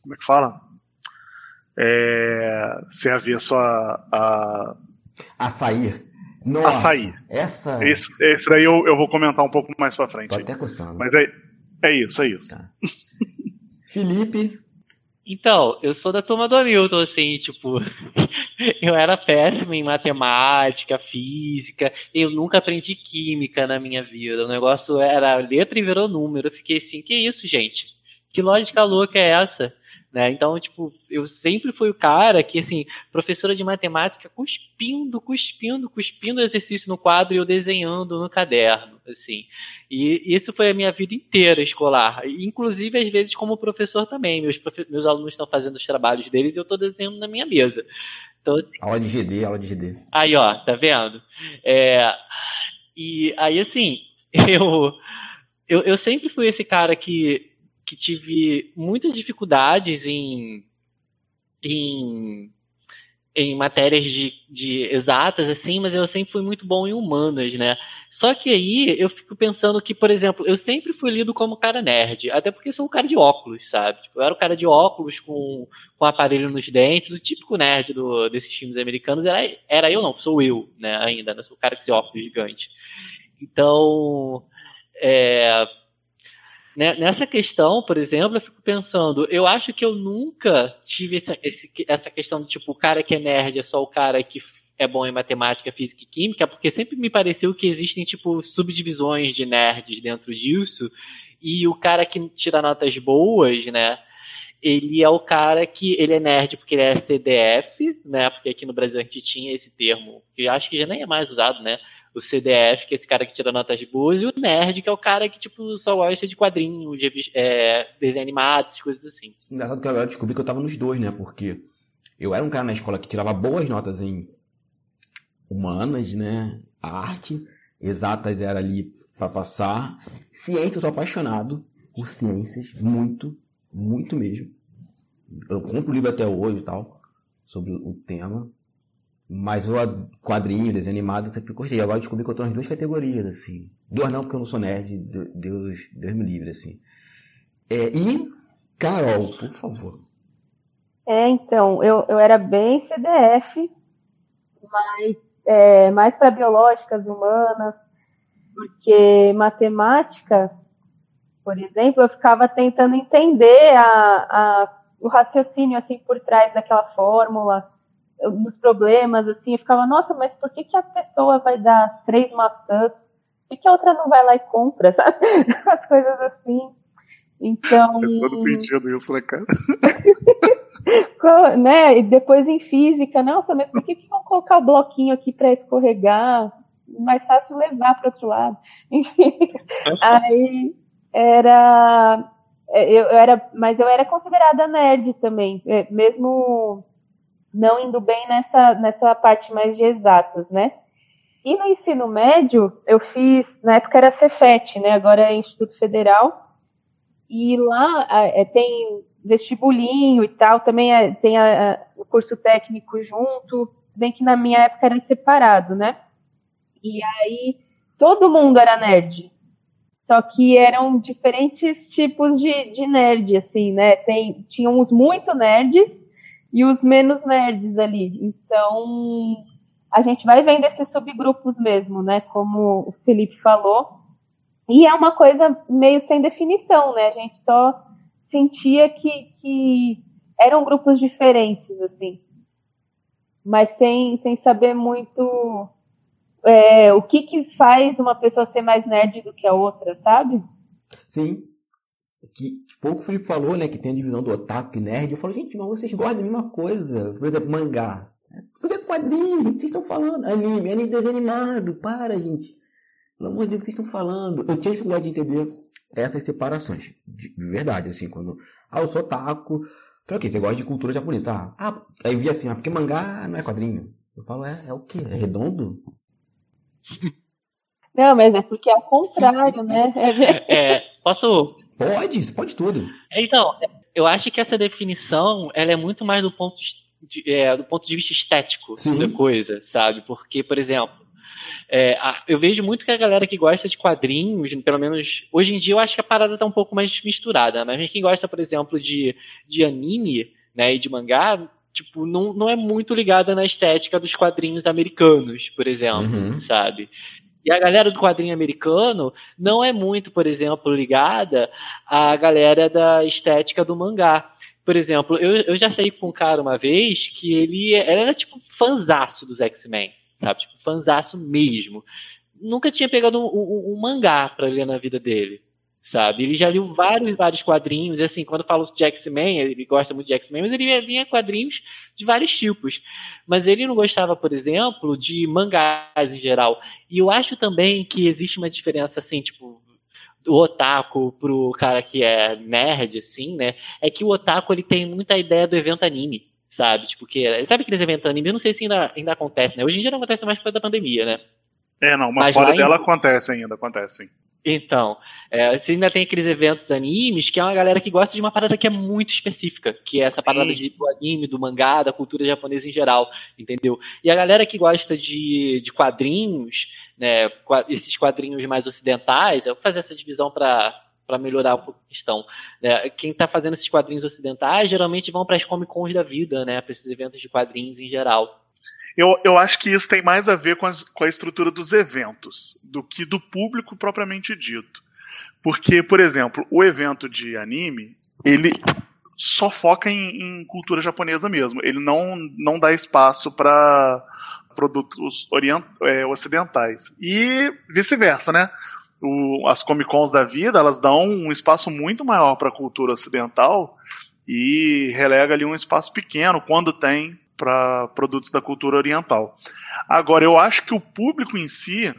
Como é que fala? É, ser avesso a, a. A sair nossa, açaí. Essa. Esse, esse daí eu, eu vou comentar um pouco mais pra frente. Tô até coçando. Mas é, é isso, é isso. Tá. <laughs> Felipe. Então, eu sou da turma do Hamilton, assim, tipo, <laughs> eu era péssimo em matemática, física, eu nunca aprendi química na minha vida. O negócio era letra e virou número. Eu fiquei assim, que isso, gente? Que lógica louca é essa? Né? Então, tipo, eu sempre fui o cara que, assim, professora de matemática cuspindo, cuspindo, cuspindo exercício no quadro e eu desenhando no caderno, assim. E isso foi a minha vida inteira escolar. Inclusive, às vezes, como professor também. Meus, meus alunos estão fazendo os trabalhos deles e eu estou desenhando na minha mesa. Então, assim, aula de GD, aula de GD. Aí, ó, tá vendo? É, e aí, assim, <laughs> eu, eu, eu sempre fui esse cara que que tive muitas dificuldades em, em, em matérias de, de exatas, assim, mas eu sempre fui muito bom em humanas, né? Só que aí eu fico pensando que, por exemplo, eu sempre fui lido como cara nerd, até porque sou um cara de óculos, sabe? Tipo, eu era o um cara de óculos com, com aparelho nos dentes, o típico nerd do, desses filmes americanos era, era eu, não, sou eu, né, ainda, né? Sou o cara com esse óculos gigante. Então, é, nessa questão, por exemplo, eu fico pensando, eu acho que eu nunca tive essa, essa questão de tipo, o cara que é nerd é só o cara que é bom em matemática, física e química, porque sempre me pareceu que existem, tipo, subdivisões de nerds dentro disso, e o cara que tira notas boas, né, ele é o cara que ele é nerd porque ele é CDF, né? Porque aqui no Brasil a gente tinha esse termo, que acho que já nem é mais usado, né? O CDF, que é esse cara que tira notas boas, e o nerd, que é o cara que, tipo, só gosta de quadrinhos, de é, desenho animado, essas coisas assim. Engraçado que eu descobri que eu tava nos dois, né? Porque eu era um cara na escola que tirava boas notas em humanas, né? arte, exatas era ali para passar. Ciência, eu sou apaixonado por ciências, muito, muito mesmo. Eu compro livro até hoje e tal, sobre o tema. Mas o quadrinho, desenho animado, eu sempre gostei. Agora descobri que eu tô nas duas categorias, assim. Duas não, porque eu não sou nerd, Deus, Deus me livre, assim. É, e, Carol, por favor. É, então, eu, eu era bem CDF, mas é, mais para biológicas, humanas, porque matemática, por exemplo, eu ficava tentando entender a, a, o raciocínio assim por trás daquela fórmula nos problemas, assim, eu ficava, nossa, mas por que, que a pessoa vai dar três maçãs? Por que, que a outra não vai lá e compra, sabe? <laughs> As coisas assim. Então. Faz todo sentido isso, né, cara? <laughs> né? E depois em física, nossa, mas por que, que vão colocar o bloquinho aqui para escorregar? Mais fácil levar para outro lado. <laughs> aí era. É, eu, eu, era, mas eu era considerada nerd também, é, mesmo não indo bem nessa, nessa parte mais de exatas, né? E no ensino médio, eu fiz, na época era Cefet, né? Agora é Instituto Federal. E lá é, tem vestibulinho e tal, também é, tem a, a, o curso técnico junto, se bem que na minha época era separado, né? E aí todo mundo era nerd. Só que eram diferentes tipos de, de nerd, assim, né? Tem, tinham os muito nerds e os menos nerds ali. Então, a gente vai vendo esses subgrupos mesmo, né? Como o Felipe falou. E é uma coisa meio sem definição, né? A gente só sentia que, que eram grupos diferentes, assim. Mas sem, sem saber muito é, o que, que faz uma pessoa ser mais nerd do que a outra, sabe? Sim. Que pouco o Felipe falou, né? Que tem a divisão do otaku e nerd. Eu falo, gente, mas vocês gostam da mesma coisa. Por exemplo, mangá. Tudo é quadrinho, gente, vocês estão falando. Anime, anime desanimado, para, gente. Pelo amor de Deus, vocês estão falando. Eu tinha dificuldade de entender essas separações. De verdade, assim, quando. Ah, eu sou taco. Falei, ok, você gosta de cultura japonesa, tá? Ah, aí eu vi assim, ah, porque mangá não é quadrinho. Eu falo, é, é o quê? É redondo? <laughs> Não, mas é porque é o contrário, né? É, posso. Pode, você pode tudo. Então, eu acho que essa definição ela é muito mais do ponto de de, é, do ponto de vista estético Sim. da coisa, sabe? Porque, por exemplo, é, a, eu vejo muito que a galera que gosta de quadrinhos, pelo menos hoje em dia eu acho que a parada tá um pouco mais misturada, né? mas quem gosta, por exemplo, de, de anime né, e de mangá, tipo, não, não é muito ligada na estética dos quadrinhos americanos, por exemplo, uhum. sabe? E a galera do quadrinho americano não é muito, por exemplo, ligada à galera da estética do mangá. Por exemplo, eu, eu já saí com um cara uma vez que ele, era tipo fanzaço dos X-Men, sabe? Tipo, fanzaço mesmo. Nunca tinha pegado um, um, um mangá para ler na vida dele, sabe? Ele já leu vários, vários quadrinhos, e assim, quando eu falo de X-Men, ele gosta muito de X-Men, mas ele lia quadrinhos de vários tipos. Mas ele não gostava, por exemplo, de mangás em geral. E eu acho também que existe uma diferença, assim, tipo, o otaku pro cara que é nerd, assim, né? É que o otaku ele tem muita ideia do evento anime, sabe? Tipo, que, sabe aqueles eventos anime? Eu não sei se ainda, ainda acontece, né? Hoje em dia não acontece mais por causa da pandemia, né? É, não, mas, mas fora dela em... acontece ainda, acontece sim. Então, é, você ainda tem aqueles eventos animes que é uma galera que gosta de uma parada que é muito específica, que é essa Sim. parada de, do anime, do mangá, da cultura japonesa em geral, entendeu? E a galera que gosta de, de quadrinhos, né, esses quadrinhos mais ocidentais, eu vou fazer essa divisão para para melhorar a questão. Né? Quem está fazendo esses quadrinhos ocidentais geralmente vão para as Comic Cons da vida, né? para esses eventos de quadrinhos em geral. Eu, eu acho que isso tem mais a ver com a, com a estrutura dos eventos do que do público propriamente dito. Porque, por exemplo, o evento de anime, ele só foca em, em cultura japonesa mesmo. Ele não, não dá espaço para produtos orient, é, ocidentais. E vice-versa, né? O, as Comic Cons da vida, elas dão um espaço muito maior para a cultura ocidental e relega ali um espaço pequeno quando tem para produtos da cultura oriental. Agora, eu acho que o público em si,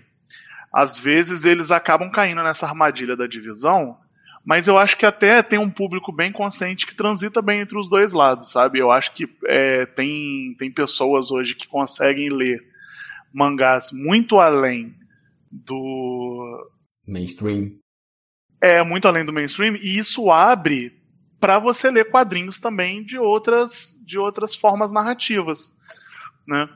às vezes, eles acabam caindo nessa armadilha da divisão, mas eu acho que até tem um público bem consciente que transita bem entre os dois lados, sabe? Eu acho que é, tem, tem pessoas hoje que conseguem ler mangás muito além do. Mainstream. É, muito além do mainstream, e isso abre para você ler quadrinhos também de outras, de outras formas narrativas. Né?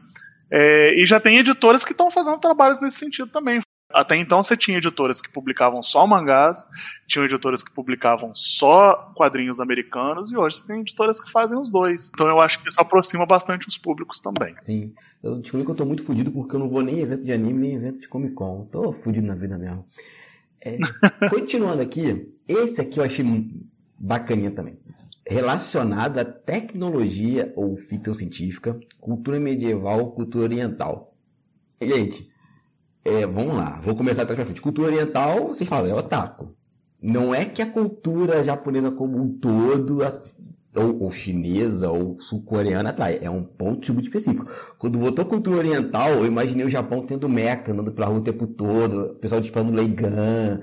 É, e já tem editoras que estão fazendo trabalhos nesse sentido também. Até então você tinha editoras que publicavam só mangás, tinha editoras que publicavam só quadrinhos americanos, e hoje você tem editoras que fazem os dois. Então eu acho que isso aproxima bastante os públicos também. Sim. Eu descobri que eu tô muito fudido porque eu não vou nem evento de anime, nem evento de Comic Con. Tô fudido na vida mesmo. É, <laughs> continuando aqui, esse aqui eu achei bacaninha também. Relacionado à tecnologia ou ficção científica, cultura medieval, cultura oriental. Gente, é, vamos lá, vou começar atrás pra frente. Cultura oriental, vocês falam, é otaku. Não é que a cultura japonesa como um todo, ou, ou chinesa, ou sul-coreana atrai. É um ponto muito específico. Quando botou cultura oriental, eu imaginei o Japão tendo meca, andando pela rua o tempo todo, o pessoal disparando Leigan.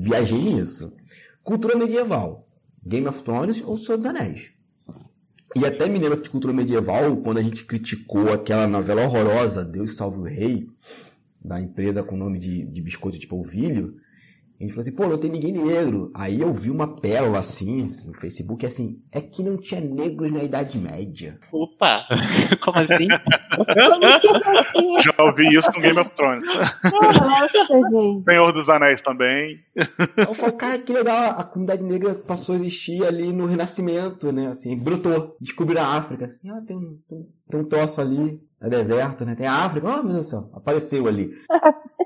Viajei nisso. Cultura medieval. Game of Thrones ou Senhor dos Anéis. E até me lembro de cultura medieval, quando a gente criticou aquela novela horrorosa, Deus Salve o Rei, da empresa com nome de, de biscoito de polvilho, a gente falou assim, pô, não tem ninguém negro. Aí eu vi uma pérola assim no Facebook, assim, é que não tinha negros na Idade Média. Opa! <laughs> Como assim? <laughs> Já ouvi isso com Game of Thrones. Nossa, gente. Senhor dos Anéis também. Eu falei, cara, que legal, a comunidade negra passou a existir ali no Renascimento, né? Assim, brotou, descobriram a África. Assim, ah, tem um, tem, tem um troço ali, é deserto, né? Tem a África, oh, meu Deus do céu, apareceu ali. <laughs>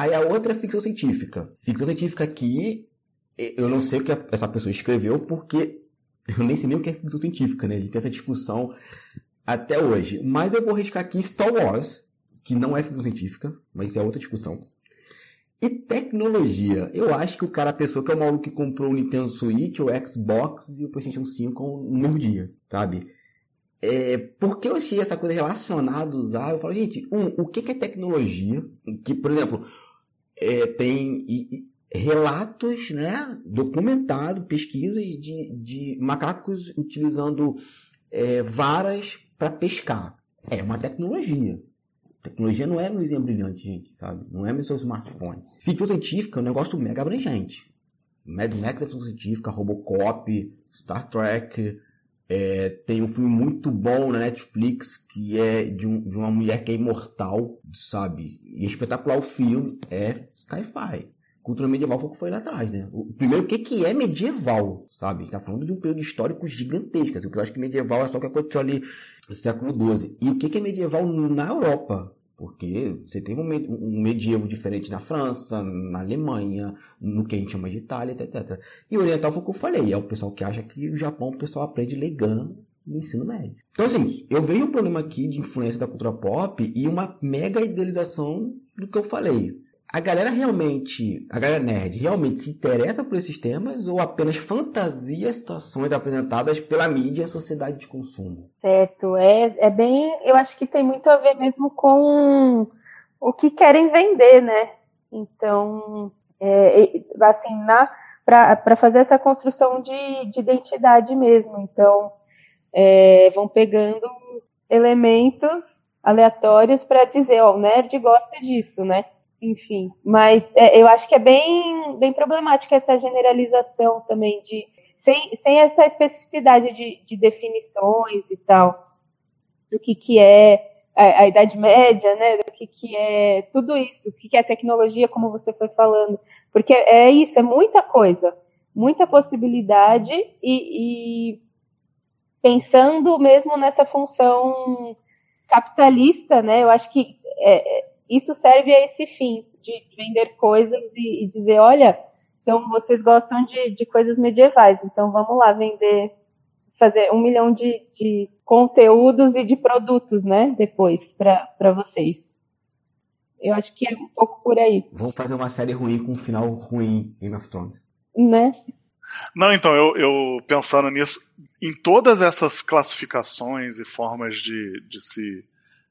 Aí a outra é ficção científica. Ficção científica aqui, eu não sei o que essa pessoa escreveu, porque eu nem sei nem o que é ficção científica, né? Gente tem essa discussão até hoje. Mas eu vou riscar aqui Star Wars, que não é ficção científica, mas é outra discussão. E tecnologia. Eu acho que o cara, a pessoa que é o maluco que comprou o Nintendo Switch, o Xbox e o PlayStation 5 no mesmo dia, sabe? É, porque eu achei essa coisa relacionada usar, eu falo, gente, um, o que, que é tecnologia? Que, por exemplo, é, tem e, e, relatos, né, documentados, pesquisas de, de macacos utilizando é, varas para pescar. É uma tecnologia. Tecnologia não é luzinha brilhante, gente, sabe? Não é meu seu smartphone. Ficção científica é um negócio mega abrangente. Mad Max é científica, Robocop, Star Trek. É, tem um filme muito bom na Netflix que é de, um, de uma mulher que é imortal, sabe? E é espetacular o filme é Sci-Fi. Cultura medieval foi o que foi lá atrás, né? O, primeiro, o que, que é medieval, sabe? Está falando de um período histórico gigantesco. Assim, eu acho que medieval é só o que aconteceu ali no século XII. E o que, que é medieval na Europa? Porque você um, um medievo diferente na França, na Alemanha, no que a gente chama de Itália, etc. E oriental foi o que eu falei. É o pessoal que acha que o Japão o pessoal aprende legando no ensino médio. Então, assim, eu vejo um problema aqui de influência da cultura pop e uma mega idealização do que eu falei a galera realmente, a galera nerd, realmente se interessa por esses temas ou apenas fantasia situações apresentadas pela mídia e a sociedade de consumo? Certo, é, é bem, eu acho que tem muito a ver mesmo com o que querem vender, né? Então, é, assim, para fazer essa construção de, de identidade mesmo. Então, é, vão pegando elementos aleatórios para dizer, ó, o nerd gosta disso, né? Enfim. Mas é, eu acho que é bem, bem problemática essa generalização também, de sem, sem essa especificidade de, de definições e tal, do que, que é a, a, Idade Média, né, do que, que é tudo isso, o que, que é tecnologia, como você foi falando. Porque é isso, é muita coisa, muita possibilidade e, e pensando mesmo nessa função capitalista, né, eu acho que é, isso serve a esse fim, de vender coisas e, e dizer, olha, então vocês gostam de, de, coisas medievais, então vamos lá vender, fazer um milhão de, de conteúdos e de produtos, né, depois, para vocês. Eu acho que é um pouco por aí. Vamos fazer uma série ruim com um final ruim Game of Thrones. Né? Não, então, eu, eu pensando nisso, em todas essas classificações e formas de, de se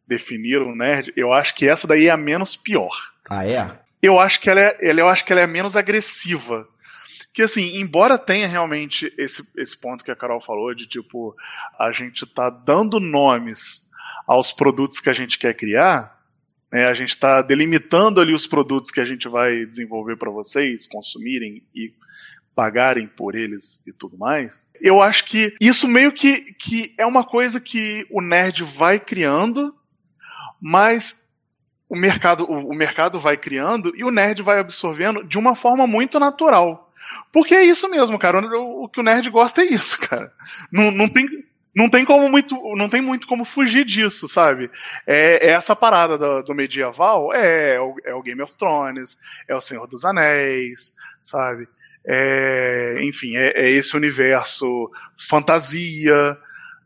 definir um nerd, eu acho que essa daí é a menos pior. Ah, é? Eu acho que ela é, eu acho que ela é menos agressiva. Que assim, embora tenha realmente esse, esse ponto que a Carol falou, de tipo, a gente tá dando nomes aos produtos que a gente quer criar, né, a gente está delimitando ali os produtos que a gente vai desenvolver para vocês consumirem e pagarem por eles e tudo mais. Eu acho que isso meio que, que é uma coisa que o nerd vai criando mas o mercado, o, o mercado vai criando e o nerd vai absorvendo de uma forma muito natural. Porque é isso mesmo, cara. O, o que o nerd gosta é isso, cara. Não, não tem, não tem como muito, não tem muito como fugir disso, sabe? É, é essa parada do, do medieval, é, é, o, é, o, Game of Thrones, é o Senhor dos Anéis, sabe? É, enfim, é, é, esse universo fantasia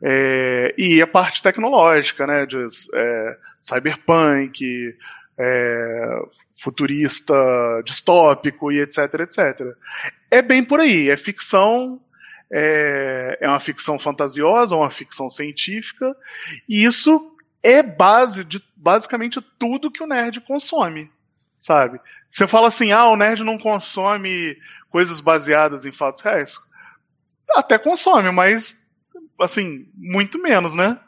é, e a parte tecnológica, né? De, é, cyberpunk, é, futurista, distópico e etc, etc. É bem por aí, é ficção, é, é uma ficção fantasiosa, uma ficção científica, e isso é base de basicamente tudo que o nerd consome, sabe? Você fala assim, ah, o nerd não consome coisas baseadas em fatos reais. Até consome, mas, assim, muito menos, né?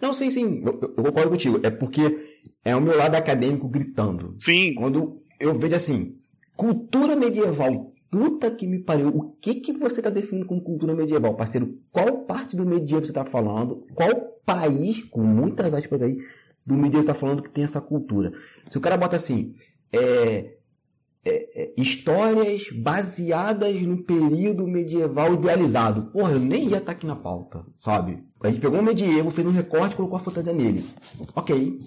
Não, sim, sim, eu, eu concordo contigo. É porque é o meu lado acadêmico gritando. Sim. Quando eu vejo assim, cultura medieval, puta que me pariu, o que que você está definindo como cultura medieval, parceiro? Qual parte do medievo você está falando? Qual país, com muitas aspas aí, do medievo está falando que tem essa cultura? Se o cara bota assim, é, é, é, histórias baseadas no período medieval idealizado. Porra, eu nem ia estar tá aqui na pauta, sabe? A gente pegou o medievo, fez um recorte e colocou a fantasia nele. Ok,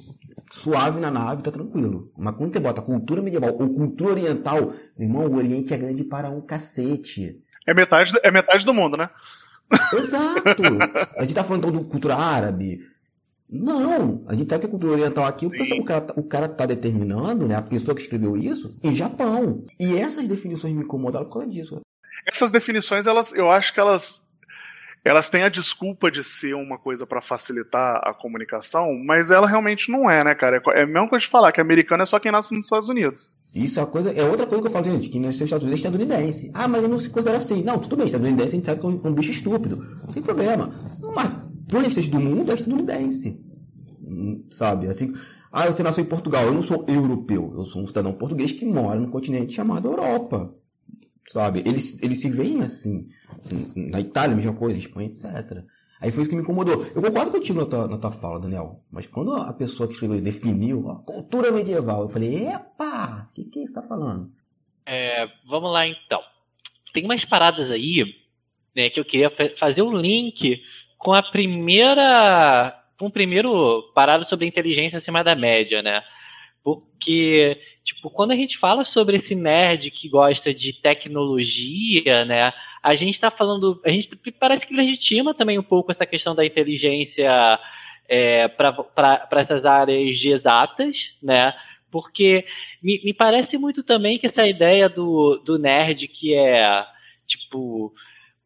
suave na nave, tá tranquilo. Mas quando você bota cultura medieval ou cultura oriental, irmão, o Oriente é grande para um cacete. É metade, é metade do mundo, né? Exato! <laughs> A gente tá falando então de cultura árabe. Não, a gente sabe que a cultura oriental aqui, o cara, o cara tá determinando, né? A pessoa que escreveu isso, em Japão. E essas definições me incomodaram por causa disso. Essas definições, elas, eu acho que elas elas têm a desculpa de ser uma coisa para facilitar a comunicação, mas ela realmente não é, né, cara? É a mesma coisa de falar que americano é só quem nasce nos Estados Unidos. Isso é, coisa, é outra coisa que eu falo, gente, que somos Estados Unidos é estadunidense. Ah, mas eu não se considero assim. Não, tudo bem, estadunidense a gente sabe que é um, um bicho estúpido. Sem problema. Mas pro restante do mundo é estadunidense. Hum, sabe? Assim, ah, você nasceu em Portugal. Eu não sou europeu. Eu sou um cidadão português que mora no continente chamado Europa. Sabe? Eles, eles se veem assim. Na Itália, mesma coisa, Espanha, etc. Aí foi isso que me incomodou. Eu concordo contigo na tua, na tua fala, Daniel. Mas quando a pessoa que escreveu definiu a cultura medieval, eu falei, epa, o que, que você está falando? É, vamos lá então. Tem umas paradas aí né, que eu queria fazer um link com a primeira. com o primeiro parado sobre inteligência acima da média, né? Porque, tipo, quando a gente fala sobre esse nerd que gosta de tecnologia, né? A gente está falando. A gente parece que legitima também um pouco essa questão da inteligência é, para essas áreas de exatas, né? Porque me, me parece muito também que essa ideia do, do nerd que é, tipo,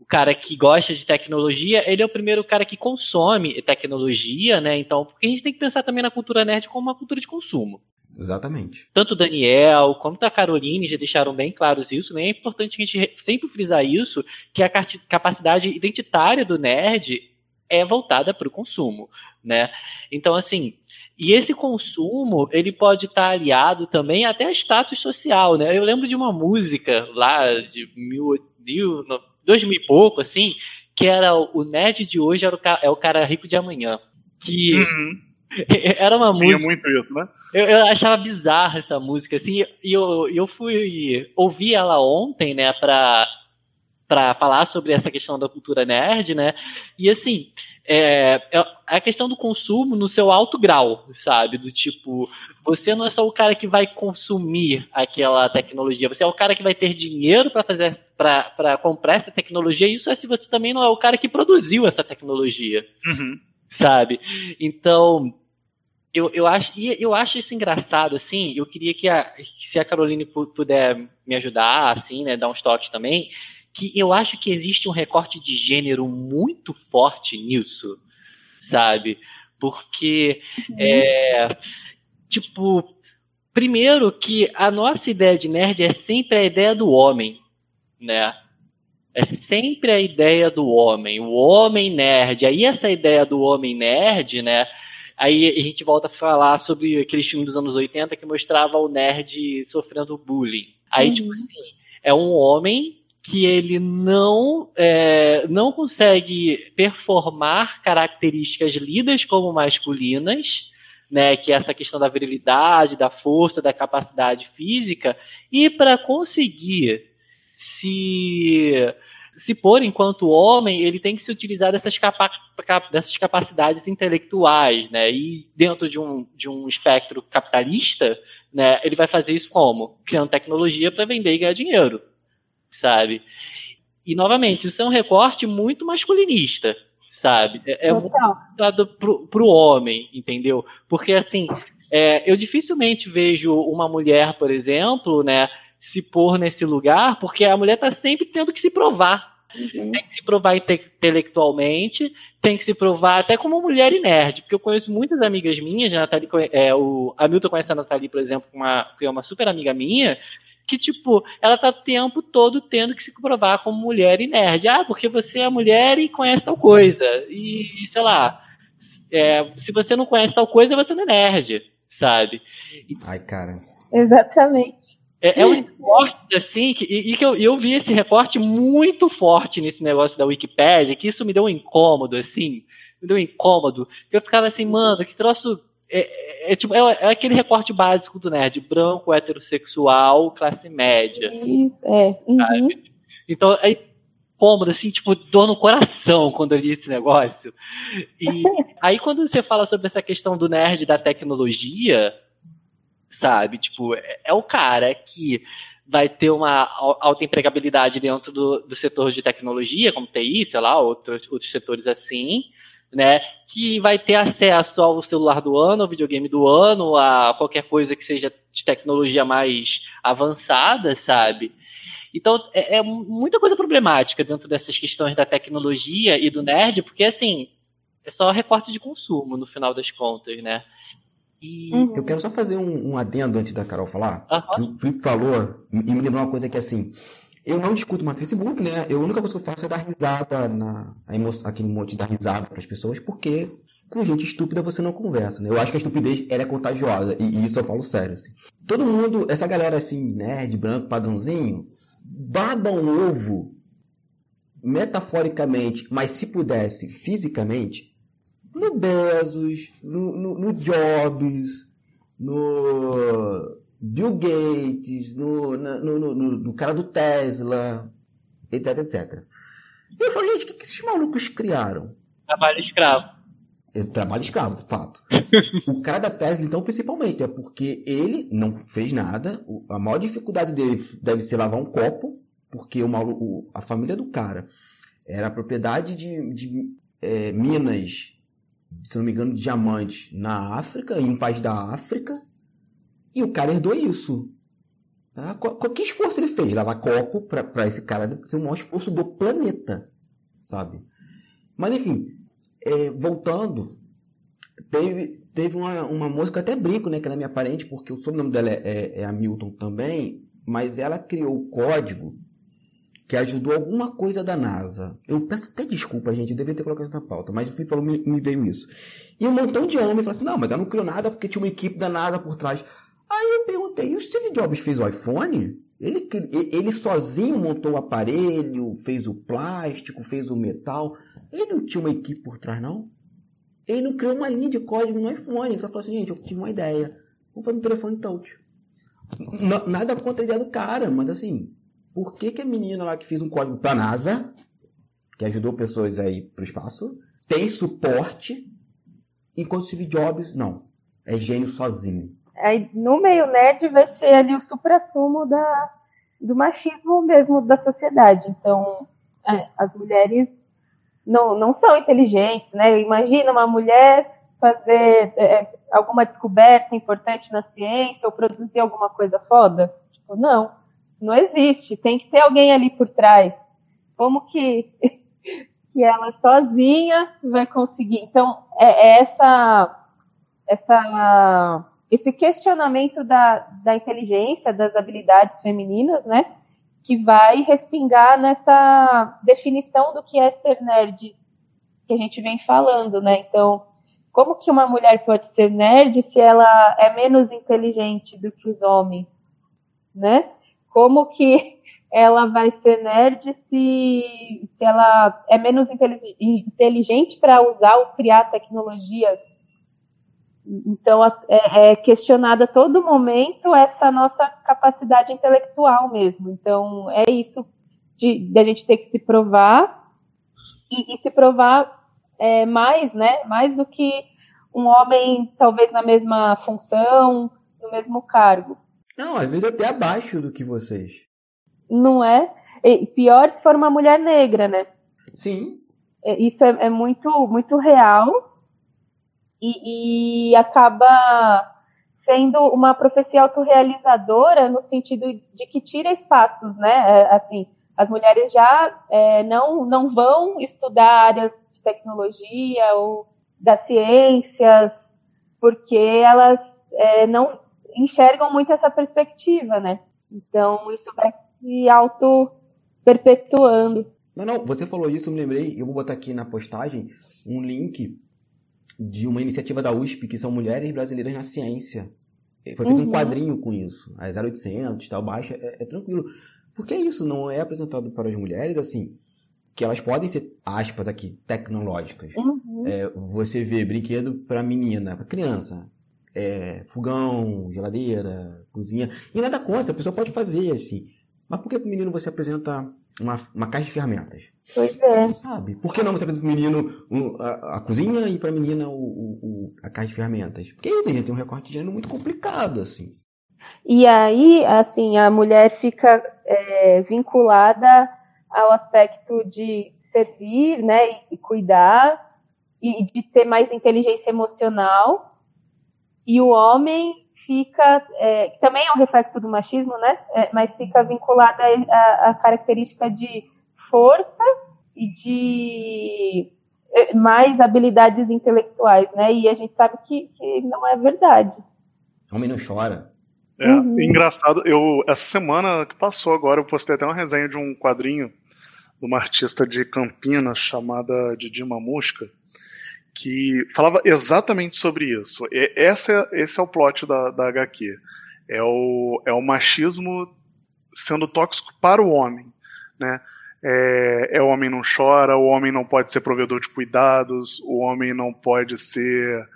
cara que gosta de tecnologia, ele é o primeiro cara que consome tecnologia, né? Então, porque a gente tem que pensar também na cultura nerd como uma cultura de consumo. Exatamente. Tanto o Daniel quanto a Caroline já deixaram bem claros isso, né? É importante a gente sempre frisar isso, que a capacidade identitária do nerd é voltada para o consumo, né? Então, assim, e esse consumo, ele pode estar aliado também até a status social, né? Eu lembro de uma música lá de mil, mil, dois mil e pouco, assim, que era o nerd de hoje era o, é o cara rico de amanhã. Que uhum. <laughs> Era uma música. Tinha muito isso, né? Eu, eu, achava bizarra essa música, assim, e eu, eu fui ouvir ela ontem, né, pra, pra falar sobre essa questão da cultura nerd, né, e assim, é, é a questão do consumo no seu alto grau, sabe, do tipo, você não é só o cara que vai consumir aquela tecnologia, você é o cara que vai ter dinheiro para fazer, para comprar essa tecnologia, e isso é se você também não é o cara que produziu essa tecnologia. Uhum sabe? Então, eu, eu, acho, eu acho isso engraçado, assim, eu queria que, a, se a Caroline puder me ajudar, assim, né, dar uns toques também, que eu acho que existe um recorte de gênero muito forte nisso, sabe? Porque, uhum. é, tipo, primeiro que a nossa ideia de nerd é sempre a ideia do homem, né? É sempre a ideia do homem, o homem nerd. Aí essa ideia do homem nerd, né? Aí a gente volta a falar sobre aqueles filmes dos anos 80 que mostrava o nerd sofrendo bullying. Aí, tipo uhum. tipo assim, é um homem que ele não, é, não consegue performar características lidas como masculinas, né, que é essa questão da virilidade, da força, da capacidade física, e para conseguir se se pôr enquanto homem, ele tem que se utilizar dessas, capa dessas capacidades intelectuais, né? E dentro de um, de um espectro capitalista, né, ele vai fazer isso como? Criando tecnologia para vender e ganhar dinheiro, sabe? E, novamente, isso é um recorte muito masculinista, sabe? É, é muito dado pro, pro homem, entendeu? Porque, assim, É, eu dificilmente vejo uma mulher, por exemplo, né, se pôr nesse lugar, porque a mulher está sempre tendo que se provar. Uhum. Tem que se provar intelectualmente, tem que se provar até como mulher e nerd, porque eu conheço muitas amigas minhas, a Nathalie, é, o Hamilton conhece a Nathalie, por exemplo, uma, que é uma super amiga minha, que, tipo, ela tá o tempo todo tendo que se provar como mulher e nerd. Ah, porque você é mulher e conhece tal coisa. E, sei lá, é, se você não conhece tal coisa, você não é nerd, sabe? Ai, cara. Exatamente. É, é um recorte, assim, que, e, e que eu, eu vi esse recorte muito forte nesse negócio da Wikipédia, que isso me deu um incômodo, assim, me deu um incômodo. Eu ficava assim, mano, que troço. É, é, é tipo, é, é, aquele recorte básico do nerd, branco, heterossexual, classe média. Isso, é. Uhum. Então, aí, cômodo, assim, tipo, dor no coração quando eu li esse negócio. E <laughs> aí, quando você fala sobre essa questão do nerd da tecnologia, sabe? Tipo, é, é o cara que vai ter uma alta empregabilidade dentro do, do setor de tecnologia, como TI, sei lá, outros, outros setores assim, né? Que vai ter acesso ao celular do ano, ao videogame do ano, a qualquer coisa que seja de tecnologia mais avançada, sabe? Então, é, é muita coisa problemática dentro dessas questões da tecnologia e do nerd, porque, assim, é só recorte de consumo, no final das contas, né? E... Uhum. Eu quero só fazer um, um, adendo antes da Carol falar. Uhum. O Felipe falou e me lembrou uma coisa que assim. Eu não discuto mais Facebook, né? Eu, a única coisa que eu faço é dar risada na emo, aquele monte de dar risada para as pessoas, porque com gente estúpida você não conversa, né? Eu acho que a estupidez ela é contagiosa, e, e isso eu falo sério. Assim. Todo mundo, essa galera assim, nerd, branco, padrãozinho, baba um ovo metaforicamente, mas se pudesse fisicamente, no Bezos, no, no, no Jobs, no Bill Gates, no, no, no, no, cara do Tesla, etc, etc. E eu falei, gente, o que, que esses malucos criaram? Trabalho escravo. É, trabalho escravo, fato. <laughs> o cara da Tesla, então, principalmente, é porque ele não fez nada. A maior dificuldade dele deve ser lavar um copo, porque o, o a família do cara era propriedade de, de é, minas se não me engano, diamantes na África, em um país da África, e o cara herdou isso. Tá? Qual, que esforço ele fez? Lavar copo para esse cara ser o maior esforço do planeta, sabe? Mas enfim, é, voltando, teve, teve uma, uma moça que eu até brinco, né, que ela é minha parente, porque o sobrenome dela é, é, é Hamilton também, mas ela criou o código que ajudou alguma coisa da NASA. Eu peço até desculpa, gente, eu deveria ter colocado na pauta, mas Felipe falou, me, me veio isso. E um montão de homens falou assim, não, mas ela não criou nada porque tinha uma equipe da NASA por trás. Aí eu perguntei, o Steve Jobs fez o iPhone? Ele, ele sozinho montou o aparelho, fez o plástico, fez o metal. Ele não tinha uma equipe por trás, não? Ele não criou uma linha de código no iPhone. Ele só falou assim, gente, eu tive uma ideia. Vamos fazer um telefone touch. Nada contra a ideia do cara, mas assim, por que, que a menina lá que fez um código para a NASA, que ajudou pessoas aí para o espaço, tem suporte, enquanto Steve Jobs não, é gênio sozinho. Aí, no meio nerd vai ser ali o supra-sumo da, do machismo mesmo da sociedade. Então, é, as mulheres não, não são inteligentes, né? Imagina uma mulher fazer é, alguma descoberta importante na ciência ou produzir alguma coisa foda. Tipo, não não existe. Tem que ter alguém ali por trás. Como que, <laughs> que ela sozinha vai conseguir? Então, é, é essa, essa, esse questionamento da, da inteligência, das habilidades femininas, né? Que vai respingar nessa definição do que é ser nerd que a gente vem falando, né? Então, como que uma mulher pode ser nerd se ela é menos inteligente do que os homens, né? como que ela vai ser nerd se, se ela é menos inteligente para usar ou criar tecnologias. Então, é, é questionada a todo momento essa nossa capacidade intelectual mesmo. Então, é isso de, de a gente ter que se provar e, e se provar é, mais, né? Mais do que um homem, talvez na mesma função, no mesmo cargo. Não, às vezes até abaixo do que vocês. Não é? E pior se for uma mulher negra, né? Sim. É, isso é, é muito, muito real e, e, acaba sendo uma profecia autorrealizadora no sentido de que tira espaços, né? É, assim, as mulheres já é, não, não vão estudar áreas de tecnologia ou das ciências, porque elas é, não enxergam muito essa perspectiva, né? Então, isso vai se auto-perpetuando. Não, não, você falou isso, eu me lembrei, eu vou botar aqui na postagem um link de uma iniciativa da USP, que são Mulheres Brasileiras na Ciência. Foi feito uhum. um quadrinho com isso. A 0800, tal, baixa, é, é tranquilo. Porque isso não é apresentado para as mulheres, assim, que elas podem ser, aspas aqui, tecnológicas. Uhum. É, você vê brinquedo para menina, para criança. É, fogão, geladeira, cozinha. E nada contra, a pessoa pode fazer, assim. Mas por que para o menino você apresenta uma, uma caixa de ferramentas? Pois é. Sabe? Por que não você apresenta para o menino a, a, cozinha e para a menina o, o, a caixa de ferramentas? Porque isso, gente, tem um recorte de gênero muito complicado, assim. E aí, assim, a mulher fica é, vinculada ao aspecto de servir, né, e, e cuidar, e de ter mais inteligência emocional, e o homem fica, é, também é um reflexo do machismo, né, é, mas fica vinculada à característica de força e de é, mais habilidades intelectuais, né, e a gente sabe que, que não é verdade. Homem não chora. É, uhum. engraçado, eu essa semana que passou agora, eu postei até uma resenha de um quadrinho de uma artista de Campinas chamada Didi Mamusca, que falava exatamente sobre isso. E esse, é, esse é o plot da, da HQ. É o, é o machismo sendo tóxico para o homem, né? É, é, o homem não chora, o homem não pode ser provedor de cuidados, o homem não pode ser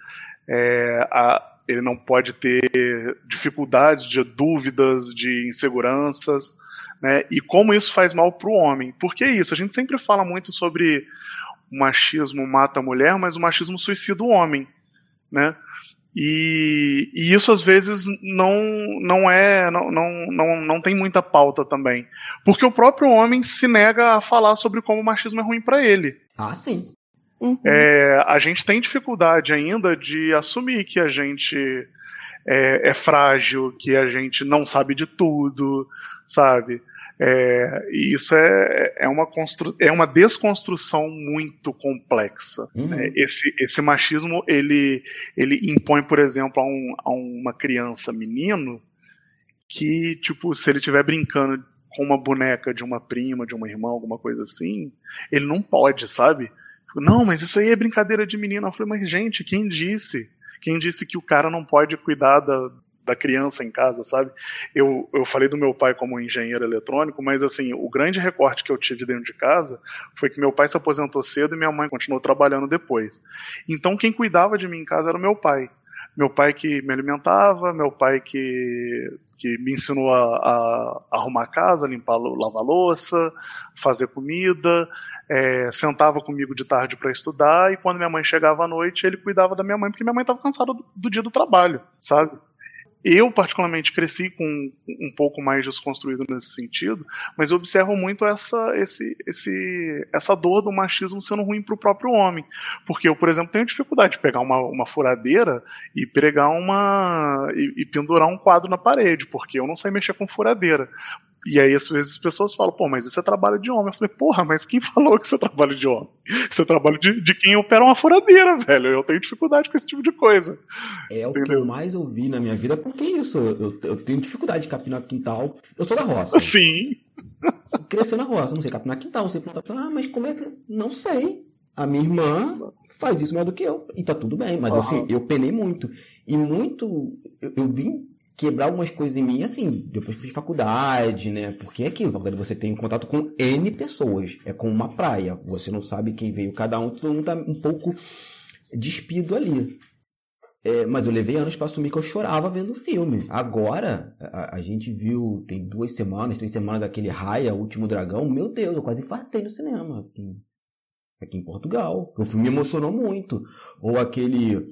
é, a, ele não pode ter dificuldades, de dúvidas, de inseguranças, né? E como isso faz mal para o homem? Por que isso? A gente sempre fala muito sobre o machismo mata a mulher, mas o machismo suicida o homem, né? E, e, isso às vezes não não é não, não, não, não tem muita pauta também, porque o próprio homem se nega a falar sobre como o machismo é ruim para ele. Ah, sim. Uhum. É, a gente tem dificuldade ainda de assumir que a gente é, é, frágil, que a gente não sabe de tudo, sabe? É, e isso é, é, uma constru, é uma desconstrução muito complexa. Uhum. Né? Esse, esse machismo ele, ele impõe, por exemplo, a, um, a uma criança menino que, tipo, se ele estiver brincando com uma boneca de uma prima, de uma irmã, alguma coisa assim, ele não pode, sabe? Não, mas isso aí é brincadeira de menina. Eu falei, mas gente, quem disse? Quem disse que o cara não pode cuidar da, da criança em casa, sabe? Eu, eu falei do meu pai como engenheiro eletrônico, mas assim, o grande recorte que eu tive dentro de casa foi que meu pai se aposentou cedo e minha mãe continuou trabalhando depois. Então quem cuidava de mim em casa era meu pai. Meu pai que me alimentava, meu pai que, que me ensinou a, a arrumar a casa, limpar, lavar louça, fazer comida, é, sentava comigo de tarde para estudar e quando minha mãe chegava à noite ele cuidava da minha mãe porque minha mãe estava cansada do, do, dia do trabalho, sabe? Eu, particularmente, cresci com um pouco mais desconstruído nesse sentido, mas eu observo muito essa, esse, esse, essa dor do machismo sendo ruim para o próprio homem. Porque eu, por exemplo, tenho dificuldade de pegar uma, uma furadeira e pregar uma. E, e pendurar um quadro na parede, porque eu não sei mexer com furadeira. E aí, às vezes, as pessoas falam, pô, mas isso é trabalho de homem. Eu falei, porra, mas quem <laughs> falou que isso é trabalho de homem? Isso é trabalho de, de quem opera uma furadeira, velho. Eu tenho dificuldade com esse tipo de coisa. É o que eu mais ouvi na minha vida, porque é isso. Eu, eu tenho dificuldade de capinar quintal. Eu sou da roça. <laughs> Sim. Cresceu na roça, não sei capinar quintal, não sei plantar. Ah, mas como é que. Não sei. A minha irmã faz isso melhor do que eu. E tá tudo bem, mas uhum. assim, eu penei muito. E muito. Eu, eu vim quebrar algumas coisas em mim, assim, depois que fiz faculdade, né? Porque é aquilo, faculdade você tem contato com N pessoas, é como uma praia, você não sabe quem veio cada um, todo mundo tá um pouco despido ali. É, mas eu levei anos para assumir que eu chorava vendo o filme. Agora, a, a, gente viu, tem duas semanas, três semanas, aquele Raia, Último Dragão. Meu Deus, eu quase infartei no cinema. Aqui, aqui em Portugal. O filme me emocionou muito. Ou aquele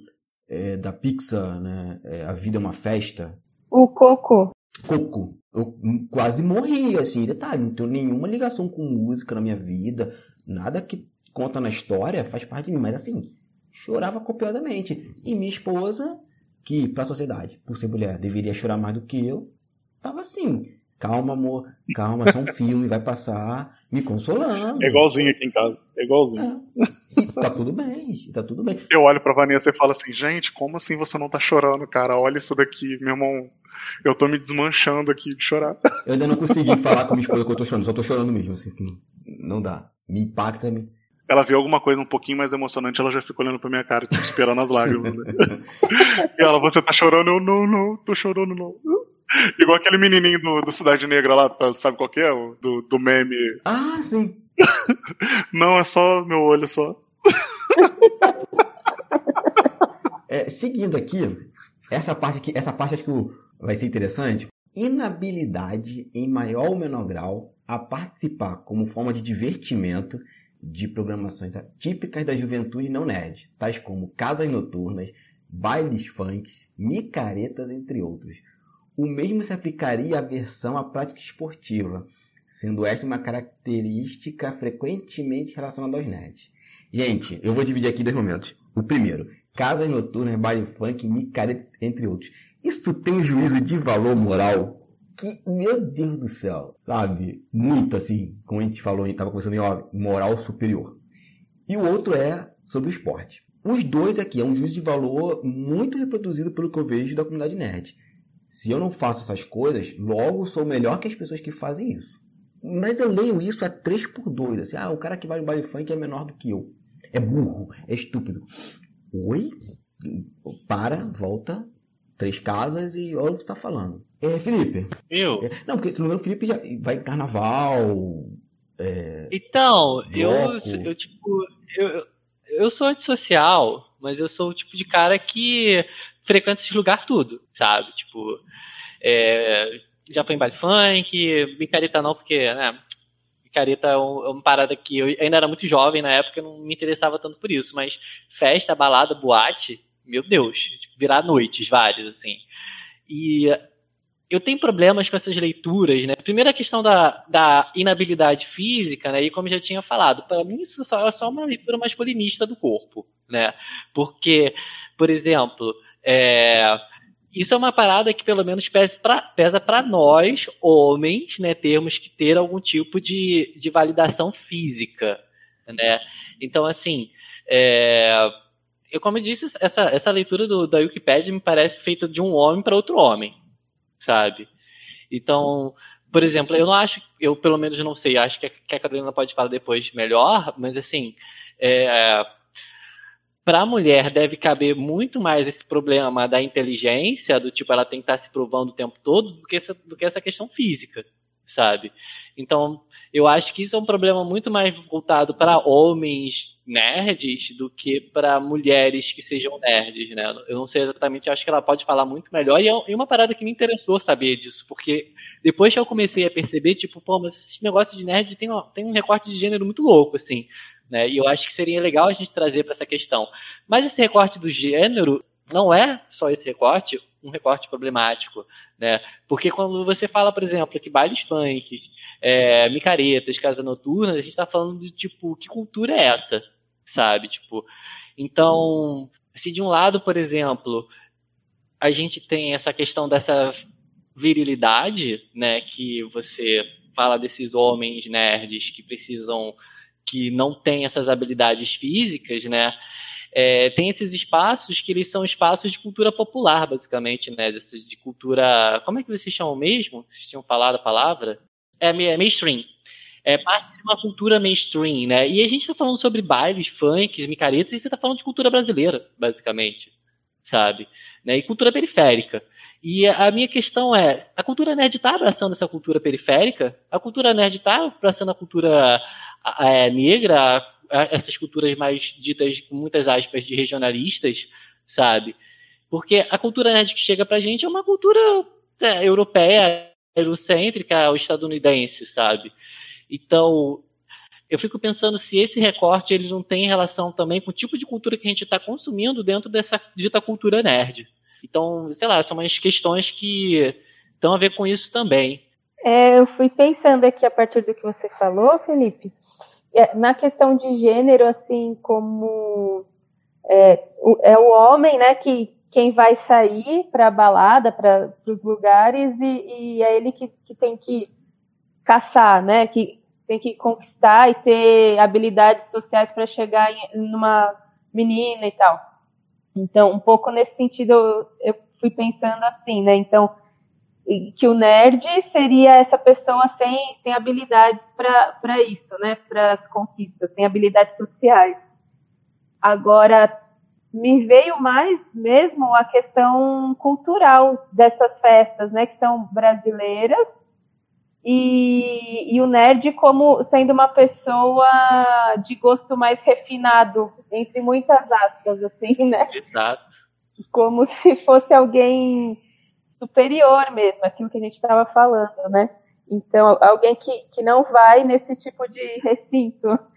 é, da Pixar, né? É, a Vida é uma Festa. O Coco. Coco. Eu quase morri, assim, detalhe, não tenho nenhuma ligação com música na minha vida, nada que conta na história faz parte de mim, mas assim, chorava copiosamente. E minha esposa que, para a sociedade, por ser mulher, deveria chorar mais do que eu, tava assim. Calma, amor, calma, é só um <laughs> filme, vai passar, me consolando. É igualzinho aqui em casa, é igualzinho. É. E tá tudo bem, tá tudo bem. Eu olho pra Vanessa e falo assim, gente, como assim você não tá chorando, cara? Olha isso daqui, meu irmão, eu tô me desmanchando aqui de chorar. <laughs> Eu ainda não consegui falar com minha esposa que eu tô chorando, só tô chorando mesmo, assim, não dá. Me impacta, me, ela viu alguma coisa um pouquinho mais emocionante, ela já fica olhando pra minha cara, tipo, esperando as lágrimas. Né? <laughs> e ela, você tá chorando? Eu, não, não, tô chorando, não. Igual aquele menininho do, do Cidade Negra lá, tá, sabe qual que é? O, do, do meme. Ah, sim. <laughs> não, é só meu olho só. é, seguindo aqui, essa parte aqui, essa parte acho que vai ser interessante. Inabilidade em maior ou menor grau a participar como forma de divertimento de programações típicas da juventude não nerd, tais como casas noturnas, bailes funk, micaretas, entre outros. O mesmo se aplicaria à versão à prática esportiva, sendo esta uma característica frequentemente relacionada aos nerds. Gente, eu vou dividir aqui dois momentos. O primeiro, casas noturnas, baile funk, micareta, entre outros. Isso tem juízo de valor moral que, meu Deus do céu, sabe? Muito assim, como a gente falou, a gente estava conversando em ó, moral superior. E o outro é sobre o esporte. Os dois aqui é um juízo de valor muito reproduzido pelo que eu vejo da comunidade nerd. Se eu não faço essas coisas, logo sou melhor que as pessoas que fazem isso. Mas eu leio isso a 3 por 2 assim, ah, o cara que vai no baile funk é menor do que eu. É burro, é estúpido. Oi? Para, volta, três casas e olha o que você tá falando. É, Felipe. Eu? É, não, porque se não me engano, o Felipe já vai em carnaval. É, então, eu, eu, tipo, eu, eu sou antissocial, mas eu sou o tipo de cara que frequenta esse lugar tudo, sabe? Tipo, é, já foi em baile funk, micareta não, porque, né, micareta é, um, é uma parada que eu ainda era muito jovem na época, eu não me interessava tanto por isso, mas festa, balada, boate, meu Deus, tipo, virar noites várias, assim. E eu tenho problemas com essas leituras, né? Primeiro a questão da, da inabilidade física, né? E como já tinha falado, para mim isso é só uma leitura masculinista do corpo, né? Porque, por exemplo, é, isso é uma parada que pelo menos pesa para nós, homens, né? Termos que ter algum tipo de, de validação física, né? Então, assim, é, eu, como eu disse, essa, essa leitura do, da Wikipedia me parece feita de um homem para outro homem, sabe? Então, por exemplo, eu não acho, eu pelo menos não sei, acho que a, que a Carolina pode falar depois melhor, mas assim, é, para a mulher deve caber muito mais esse problema da inteligência, do tipo, ela tem que estar se provando o tempo todo, do que essa, do que essa questão física, sabe? Então, eu acho que isso é um problema muito mais voltado para homens nerds do que para mulheres que sejam nerds, né? Eu não sei exatamente, acho que ela pode falar muito melhor. É e uma parada que me interessou saber disso, porque depois que eu comecei a perceber, tipo, pô, mas esse negócio de nerd tem, tem um recorte de gênero muito louco, assim. Né? E eu acho que seria legal a gente trazer para essa questão. Mas esse recorte do gênero não é só esse recorte um recorte problemático, né? Porque quando você fala, por exemplo, que bailes funk, é, micaretas, casa noturna, a gente está falando de tipo, que cultura é essa, sabe? Tipo, então, se de um lado, por exemplo, a gente tem essa questão dessa virilidade, né, que você fala desses homens nerds que precisam, que não têm essas habilidades físicas, né? É, tem esses espaços que eles são espaços de cultura popular, basicamente, né? De cultura. Como é que vocês chamam mesmo? Vocês tinham falado a palavra? É, mainstream. É parte de uma cultura mainstream, né? E a gente está falando sobre bailes, funks, micaretas, e você está falando de cultura brasileira, basicamente, sabe? Né? E cultura periférica. E a minha questão é: a cultura nerd está abraçando essa cultura periférica? A cultura nerd está abraçando a cultura é, negra, essas culturas mais ditas, com muitas aspas, de regionalistas, sabe? Porque a cultura nerd que chega pra gente é uma cultura é, europeia, eurocêntrica, estadunidense, sabe? Então, eu fico pensando se esse recorte ele não tem relação também com o tipo de cultura que a gente está consumindo dentro dessa dita cultura nerd. Então, sei lá, são umas questões que estão a ver com isso também. É, eu fui pensando aqui a partir do que você falou, Felipe, é, na questão de gênero, assim, como é é o homem, né, que, quem vai sair para a balada, para os lugares, e, e, é ele que, que tem que caçar, né? Que tem que conquistar e ter habilidades sociais para chegar em, numa menina e tal. Então, um pouco nesse sentido, eu, eu fui pensando assim, né? Então, que o nerd seria essa pessoa sem, sem habilidades para isso, né? Para as conquistas, sem habilidades sociais. Agora, me veio mais mesmo a questão cultural dessas festas, né? Que são brasileiras. E, e o nerd como sendo uma pessoa de gosto mais refinado, entre muitas aspas, assim, né? Exato. Como se fosse alguém superior mesmo, aquilo que a gente estava falando, né? Então, alguém que, que não vai nesse tipo de recinto. <laughs>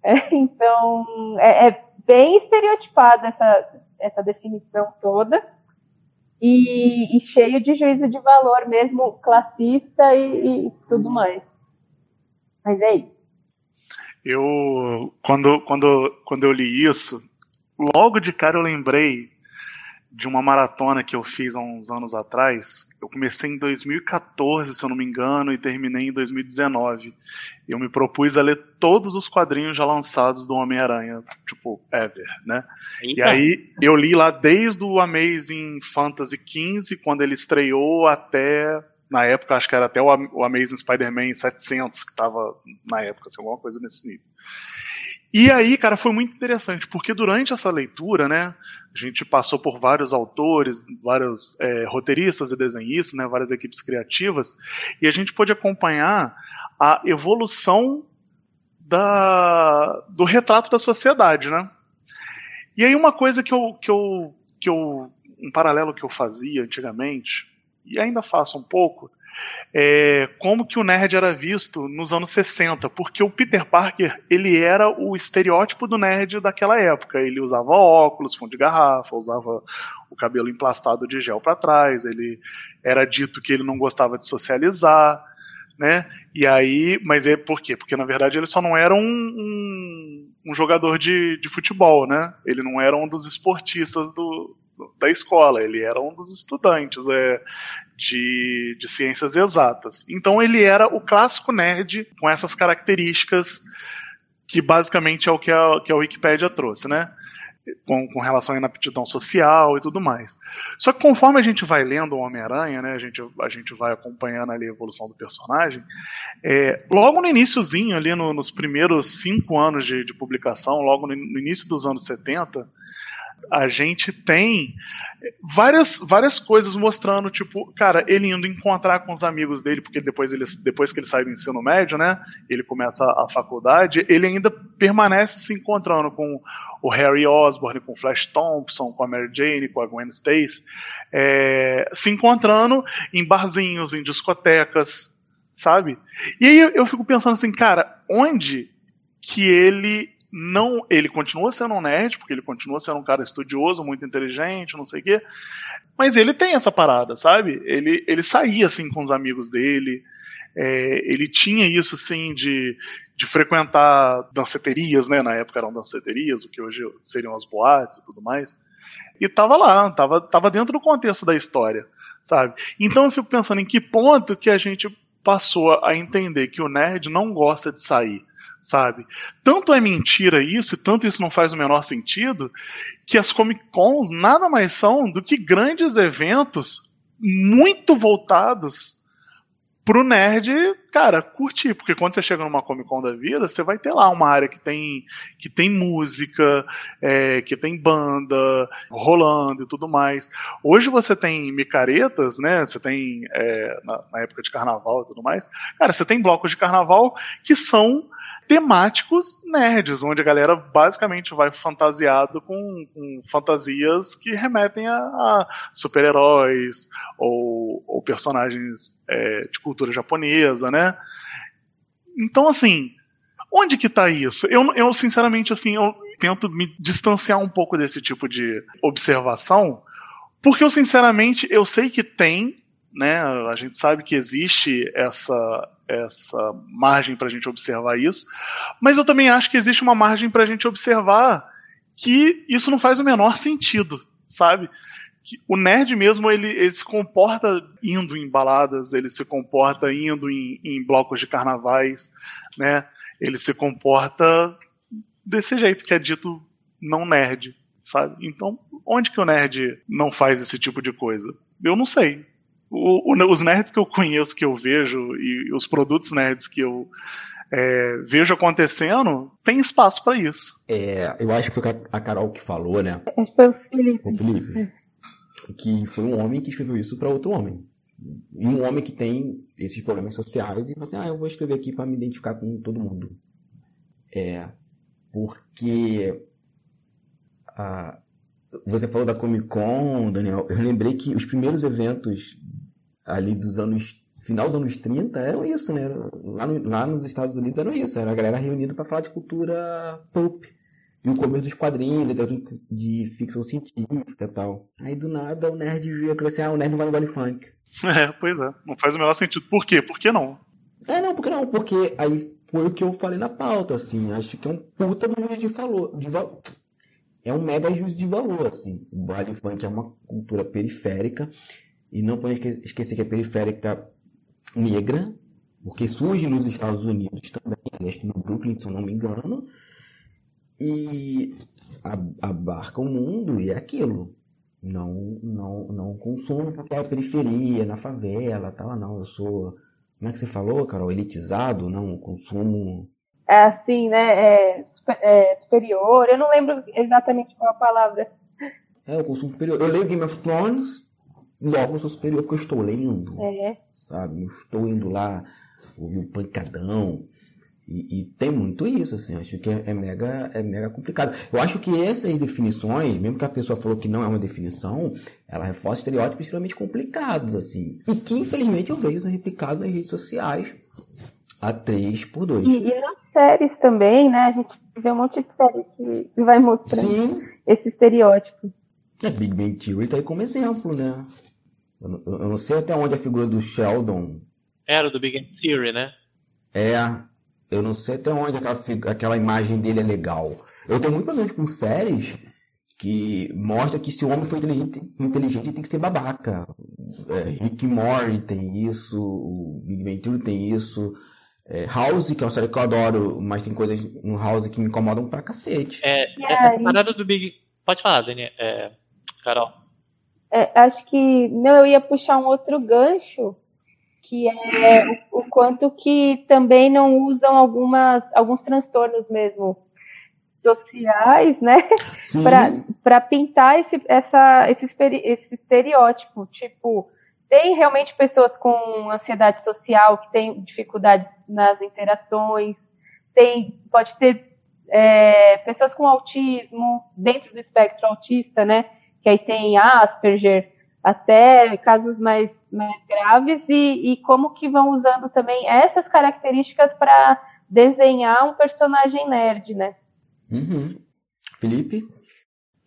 É, então, é, é, bem estereotipada essa, essa definição toda e, e, cheio de juízo de valor mesmo, classista e, e tudo mais. Mas é isso. Eu, quando, quando, quando eu li isso, logo de cara eu lembrei de uma maratona que eu fiz há uns anos atrás. Eu comecei em 2014, se eu não me engano, e terminei em 2019. Eu me propus a ler todos os quadrinhos já lançados do Homem-Aranha, tipo, ever, né? Eita. E aí eu li lá desde o Amazing Fantasy XV, quando ele estreou, até na época, acho que era até o Amazing Spider-Man 700, que estava na época, assim, alguma coisa nesse nível. E aí, cara, foi muito interessante, porque durante essa leitura, né, a gente passou por vários autores, vários é, roteiristas e desenhistas, né, várias equipes criativas, e a gente pôde acompanhar a evolução da, do retrato da sociedade, né? E aí uma coisa que eu, que eu, que eu, um paralelo que eu fazia antigamente, e ainda faço um pouco, é, como que o nerd era visto nos anos 60, porque o Peter Parker ele era o estereótipo do nerd daquela época. Ele usava óculos, fundo de garrafa, usava o cabelo emplastado de gel para trás, ele era dito que ele não gostava de socializar, né? E aí, mas é por quê? Porque na verdade ele só não era um, um, um jogador de, de futebol, né? Ele não era um dos esportistas do, da escola, ele era um dos estudantes é, de, de ciências exatas. Então ele era o clássico nerd com essas características que basicamente é o que a, que a Wikipédia trouxe, né? Com, com, relação à inaptidão social e tudo mais. Só que conforme a gente vai lendo o Homem-Aranha, né, a, gente, a gente vai acompanhando ali a evolução do personagem, é, logo no iníciozinho, ali no, nos primeiros cinco anos de, de publicação, logo no, no, início dos anos 70, a gente tem várias, várias coisas mostrando, tipo, cara, ele indo encontrar com os amigos dele, porque depois, ele, depois que ele sai do ensino médio, né, ele começa a, faculdade, ele ainda permanece se encontrando com o Harry Osborn, com o Flash Thompson, com a Mary Jane, com a Gwen Stacy, é, se encontrando em barzinhos, em discotecas, sabe? E aí eu fico pensando assim, cara, onde que ele não, ele continua sendo um nerd, porque ele continua sendo um cara estudioso, muito inteligente, não sei o quê. Mas ele tem essa parada, sabe? Ele, ele saía assim com os amigos dele. É, ele tinha isso assim de, de frequentar danceterias, né? Na época eram danceterias, o que hoje seriam as boates e tudo mais. E tava lá, tava, tava dentro do contexto da história, sabe? Então eu fico pensando em que ponto que a gente passou a entender que o nerd não gosta de sair sabe? Tanto é mentira isso, e tanto isso não faz o menor sentido, que as Comic Cons nada mais são do que grandes eventos muito voltados pro nerd, cara, curtir, porque quando você chega numa Comic Con da vida, você vai ter lá uma área que tem que tem música, é, que tem banda rolando e tudo mais. Hoje você tem micaretas, né? Você tem é, na, na, época de carnaval e tudo mais. Cara, você tem blocos de carnaval que são temáticos nerds, onde a galera basicamente vai fantasiado com, com fantasias que remetem a, a super-heróis ou, ou, personagens é, de cultura japonesa, né? Então, assim, onde que tá isso? Eu, eu, sinceramente, assim, eu tento me distanciar um pouco desse tipo de observação, porque eu, sinceramente, eu sei que tem, né? A gente sabe que existe essa essa margem para a gente observar isso, mas eu também acho que existe uma margem para a gente observar que isso não faz o menor sentido, sabe? Que o nerd mesmo ele, ele, se comporta indo em baladas, ele se comporta indo em, em blocos de carnavais, né? Ele se comporta desse jeito que é dito não nerd, sabe? Então, onde que o nerd não faz esse tipo de coisa? Eu não sei. O, o, os nerds que eu conheço, que eu vejo, e os produtos nerds que eu é, vejo acontecendo, tem espaço para isso. É, eu acho que foi a Carol que falou, né? Acho que foi o Felipe. O Felipe. Que foi um homem que escreveu isso para outro homem. E um homem que tem esses problemas sociais e falou assim: ah, eu vou escrever aqui para me identificar com todo mundo. É, porque ah, você falou da Comic Con, Daniel. Eu lembrei que os primeiros eventos ali dos anos final dos anos 30 eram isso, né? Lá, no, lá nos Estados Unidos eram isso, era a galera reunida para falar de cultura pulp. E o começo dos quadrinhos, literatura de ficção científica e tal. Aí do nada o nerd via e assim, ah, o nerd não vai no baile funk. <laughs> É, pois é. Não faz o menor sentido. Por quê? Por que não? É, não, por que não? Porque aí foi o que eu falei na pauta, assim. Acho que é um puta do juízo de valor. De val... É um mega juízo de valor, assim. O baile funk é uma cultura periférica. E não podemos esquecer que é periférica negra, porque surge nos Estados Unidos também, acho que no Brooklyn, se eu não me engano, e abarca o mundo e é aquilo. Não, não, não consumo porque é a periferia, na favela, tal, não. Eu sou, como é que você falou, Carol? Elitizado, não, consumo. É assim, né? É, é superior. Eu não lembro exatamente qual a palavra. É, o consumo superior. Eu leio Game of Thrones, logo eu sou superior porque eu estou lendo. É sabe? Não estou indo lá ouvir um pancadão. E, e, tem muito isso, assim, acho que é, é, mega, é mega complicado. Eu acho que essas definições, mesmo que a pessoa falou que não é uma definição, ela reforça estereótipos extremamente complicados, assim. E que, infelizmente, eu vejo replicados nas redes sociais a 3 por 2. E, e, nas séries também, né? A gente vê um monte de série que vai mostrando Sim. esse estereótipo. É, Big Bang Theory tá aí como exemplo, né? Eu, eu, não sei até onde a figura do Sheldon. Era do Big Theory, né? É. Eu não sei até onde aquela, aquela imagem dele é legal. Eu tenho muito problema com séries que mostra que se o homem for inteligente, inteligente tem que ser babaca. É, Rick Morty tem isso, o Big Bang Theory tem isso. É, House, que é uma série que eu adoro, mas tem coisas no House que me incomodam pra cacete. É, essa parada do Big. Pode falar, Daniel. É, Carol. É, acho que não, eu ia puxar um outro gancho, que é o, o quanto que também não usam algumas, alguns transtornos mesmo sociais, né, para pintar esse, essa, esse, esse estereótipo. Tipo, tem realmente pessoas com ansiedade social que têm dificuldades nas interações, tem, pode ter é, pessoas com autismo dentro do espectro autista, né? que aí tem Asperger, até casos mais, mais graves, e, e como que vão usando também essas características para desenhar um personagem nerd, né? Uhum. Felipe?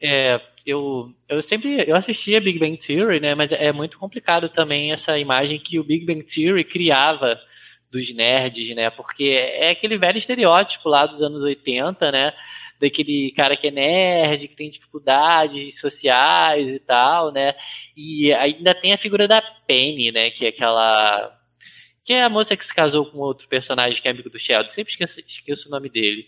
É, eu, eu sempre eu assistia Big Bang Theory, né? Mas é muito complicado também essa imagem que o Big Bang Theory criava dos nerds, né? Porque é aquele velho estereótipo lá dos anos 80, né? Daquele cara que é nerd, que tem dificuldades sociais e tal, né? E ainda tem a figura da Penny, né? Que é aquela. Que é a moça que se casou com outro personagem que é amigo do Sheldon. Sempre esqueço, esqueço o nome dele.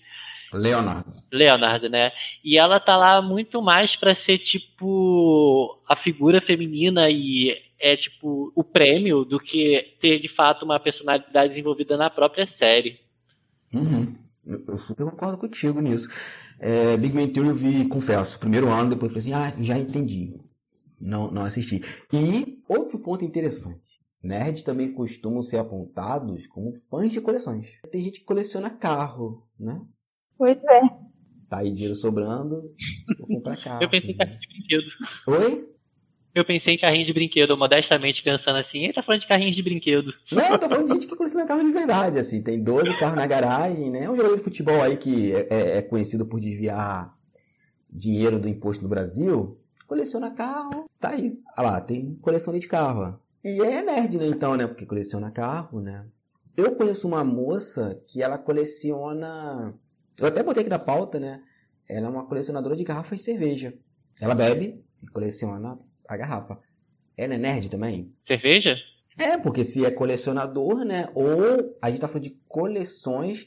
Leonardo. Leonardo, né? E ela tá lá muito mais para ser tipo a figura feminina e é tipo o prêmio do que ter de fato uma personalidade desenvolvida na própria série. Uhum. Eu super concordo contigo nisso. É, Big Bang Theory eu vi, confesso, primeiro ano, depois falei assim, ah, já entendi. Não, não assisti. E outro ponto interessante. Nerds também costumam ser apontados como fãs de coleções. Tem gente que coleciona carro, né? Pois é. Tá aí dinheiro sobrando, vou comprar carro. <laughs> Eu pensei que era de brinquedo. Oi? Eu pensei em carrinho de brinquedo, modestamente pensando assim, ele tá falando de carrinhos de brinquedo. Não, eu tô falando de gente que coleciona carro de verdade, assim. Tem 12 carros na garagem, né? Um jogador de futebol aí que é, é, é, conhecido por desviar dinheiro do imposto no Brasil, coleciona carro, tá aí. Olha lá, tem coleção de carro. E é nerd, né, então, né? Porque coleciona carro, né? Eu conheço uma moça que ela coleciona... Eu até botei aqui na pauta, né? Ela é uma colecionadora de garrafas de cerveja. Ela bebe e coleciona a garrafa. Ela é nerd também? Cerveja? É, porque se é colecionador, né? Ou a gente tá falando de coleções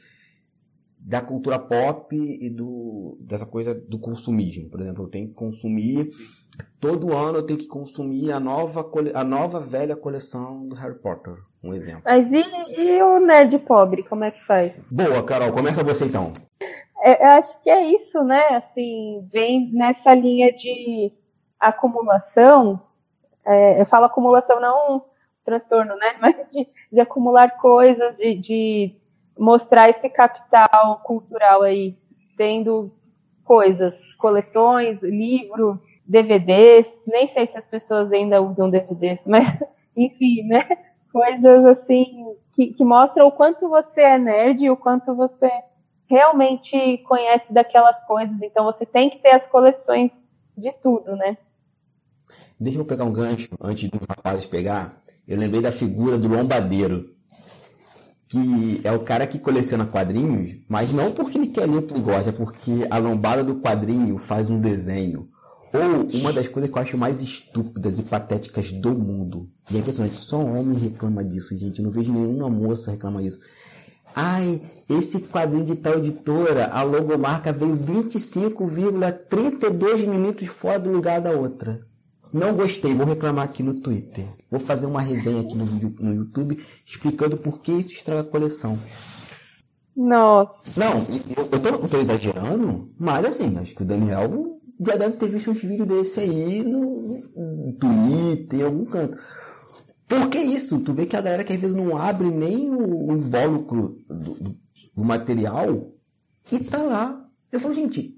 da cultura pop e do dessa coisa do consumismo. Por exemplo, eu tenho que consumir todo ano eu tenho que consumir a nova a nova velha coleção do Harry Potter, um exemplo. Mas e, e o nerd pobre, como é que faz? Boa, Carol, começa você então. É, eu acho que é isso, né? Assim, vem nessa linha de acumulação. É, eu falo acumulação não transtorno, né? <laughs> Mas de, de acumular coisas, de, de mostrar esse capital cultural aí, tendo coisas, coleções, livros, DVDs, nem sei se as pessoas ainda usam DVDs, <laughs> mas enfim, né? Coisas assim que, que mostram o quanto você é nerd e o quanto você realmente conhece daquelas coisas. Então você tem que ter as coleções de tudo, né? Deixa eu pegar um gancho antes do rapaz pegar. Eu lembrei da figura do lombadeiro que é o cara que coleciona quadrinhos, mas não porque ele quer ler porque gosta, é porque a lombada do quadrinho faz um desenho. Ou uma das coisas que eu acho mais estúpidas e patéticas do mundo. E é impressionante, só homem reclama disso, gente. Eu não vejo nenhuma moça reclamar disso. Ai, esse quadrinho de tal editora, a logomarca veio 25,32 minutos fora do lugar da outra. Não gostei, vou reclamar aqui no Twitter. Vou fazer uma resenha aqui no, no YouTube explicando por que isso estraga a coleção. Nossa. Não, eu, eu, tô, eu tô exagerando, mas assim, acho que o Daniel já deve ter visto uns vídeos desse aí no, no Twitter, em algum canto. Por que isso? Tu vê que a galera que às vezes não abre nem o, o invólucro do, do, material e tá lá. Eu falo, gente,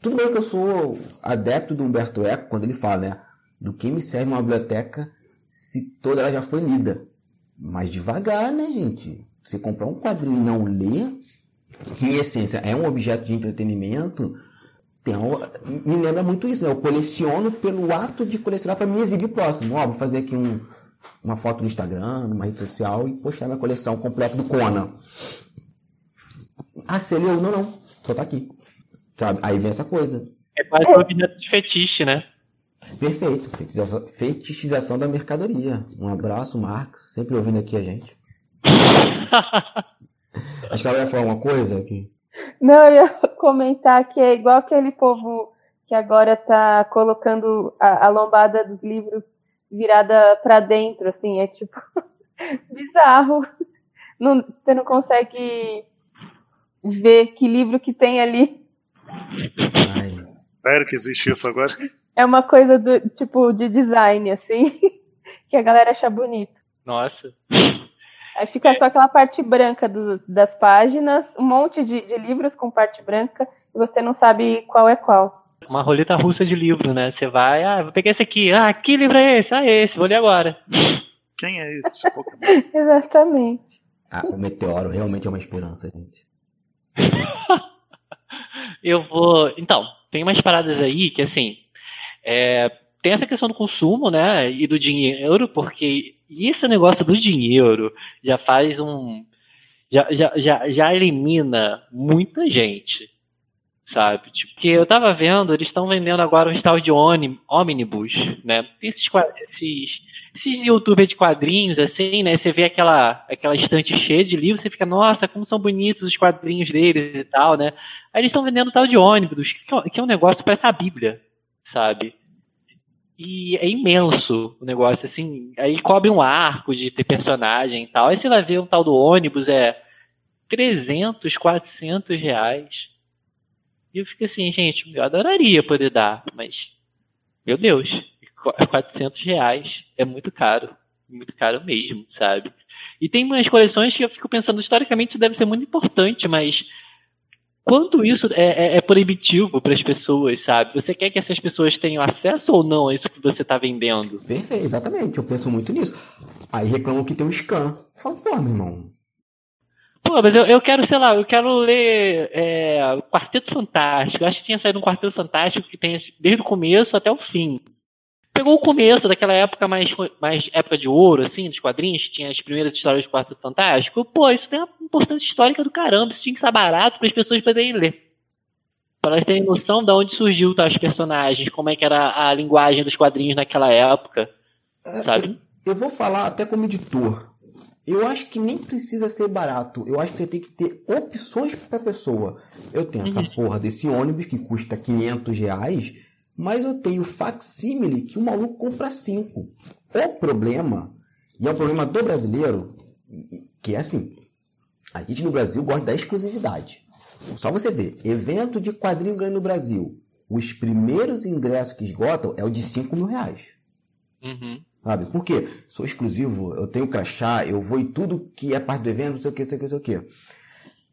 tudo bem que eu sou adepto do Humberto Eco quando ele fala, né? Do que me serve uma biblioteca se toda ela já foi lida? Mas devagar, né, gente? Você comprar um quadrinho e não ler, que em essência é um objeto de entretenimento, tem um, me lembra muito isso, né? Eu coleciono pelo ato de colecionar para me exibir próximo. Ó, vou fazer aqui um, uma foto no Instagram, numa rede social e postar minha coleção completa do Conan. Ah, você leu? Não, não. Só tá aqui. Sabe? Aí vem essa coisa. É quase um objeto de fetiche, né? Perfeito. Fetichização da mercadoria. Um abraço, Marx. Sempre ouvindo aqui a gente. <laughs> Acho que ela ia falar uma coisa aqui. Não, eu ia comentar que é igual aquele povo que agora tá colocando a, a lombada dos livros virada para dentro, assim, é tipo <laughs> bizarro. Não, você não consegue ver que livro que tem ali Ai. Sério que existe isso agora? É uma coisa do tipo de design, assim, <laughs> que a galera acha bonito. Nossa. Aí fica só aquela parte branca do, das páginas, um monte de, de, livros com parte branca, e você não sabe qual é qual. Uma roleta russa de livro, né? Você vai, ah, vou pegar esse aqui, ah, que livro é esse? Ah, esse, vou ler agora. Quem é esse? <laughs> Exatamente. Ah, o meteoro realmente é uma esperança, gente. <laughs> eu vou. Então, tem umas paradas aí que, assim. É, tem essa questão do consumo, né? E do dinheiro, porque esse negócio do dinheiro já faz um. Já, já, já, já elimina muita gente, sabe? Tipo, porque eu tava vendo, eles estão vendendo agora um tal de ônibus, né? Tem esses, esses esses youtubers de quadrinhos, assim, né? Você vê aquela, aquela estante cheia de livros, você fica, nossa, como são bonitos os quadrinhos deles e tal, né? Aí eles estão vendendo tal de ônibus, que é um negócio que parece a Bíblia, sabe? E é imenso o negócio, assim. Aí cobre um arco de ter personagem e tal. Aí você vai ver um tal do ônibus, é 300, 400 reais. E eu fico assim, gente, eu adoraria poder dar, mas. Meu Deus. 400 reais. É muito caro. Muito caro mesmo, sabe? E tem umas coleções que eu fico pensando, historicamente isso deve ser muito importante, mas quanto isso é, é, é proibitivo para as pessoas, sabe? Você quer que essas pessoas tenham acesso ou não a isso que você está vendendo? Perfeito, exatamente. Eu penso muito nisso. Aí reclamam que tem um scan. Fala, pô, meu irmão. Pô, mas eu, eu quero, sei lá, eu quero ler é, Quarteto Fantástico. Eu acho que tinha saído um Quarteto Fantástico que tem desde o começo até o fim pegou o começo daquela época mais, mais época de ouro, assim, dos quadrinhos, que tinha as primeiras histórias do Quarto Fantástico. Pô, isso tem uma importância histórica do caramba, isso tinha que ser barato para as pessoas poderem ler. Para elas terem noção de onde surgiu tais personagens, como é que era a linguagem dos quadrinhos naquela época, é, sabe? Eu, eu vou falar até como editor. Eu acho que nem precisa ser barato. Eu acho que você tem que ter opções para a pessoa. Eu tenho essa uhum. porra desse ônibus que custa 500 reais, mas eu tenho facsímile que o maluco compra 5. O problema, e é um problema do brasileiro, que é assim, a gente no Brasil gosta da exclusividade. Só você ver, evento de quadrinho ganho no Brasil, os primeiros ingressos que esgotam é o de 5 mil reais. Uhum. Sabe? Por quê? Sou exclusivo, eu tenho crachá, eu vou em tudo que é parte do evento, não sei o que, não sei o que, não sei o que.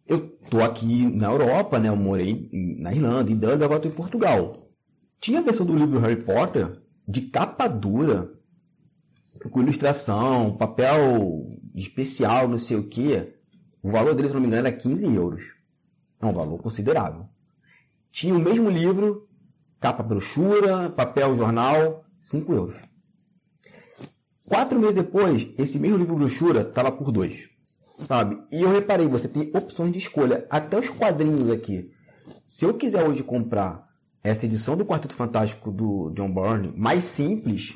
Eu tô aqui na Europa, né? Eu morei na Irlanda, em Dublin, agora tô em Portugal. Tinha a versão do livro Harry Potter de capa dura, com ilustração, papel especial, não sei o que. O valor dele, se não me engano, era 15 euros. É um valor considerável. Tinha o mesmo livro, capa brochura, papel jornal, 5 euros. Quatro meses depois, esse mesmo livro brochura estava por dois. Sabe? E eu reparei, você tem opções de escolha. Até os quadrinhos aqui. Se eu quiser hoje comprar essa edição do Quarteto Fantástico do John Byrne, mais simples,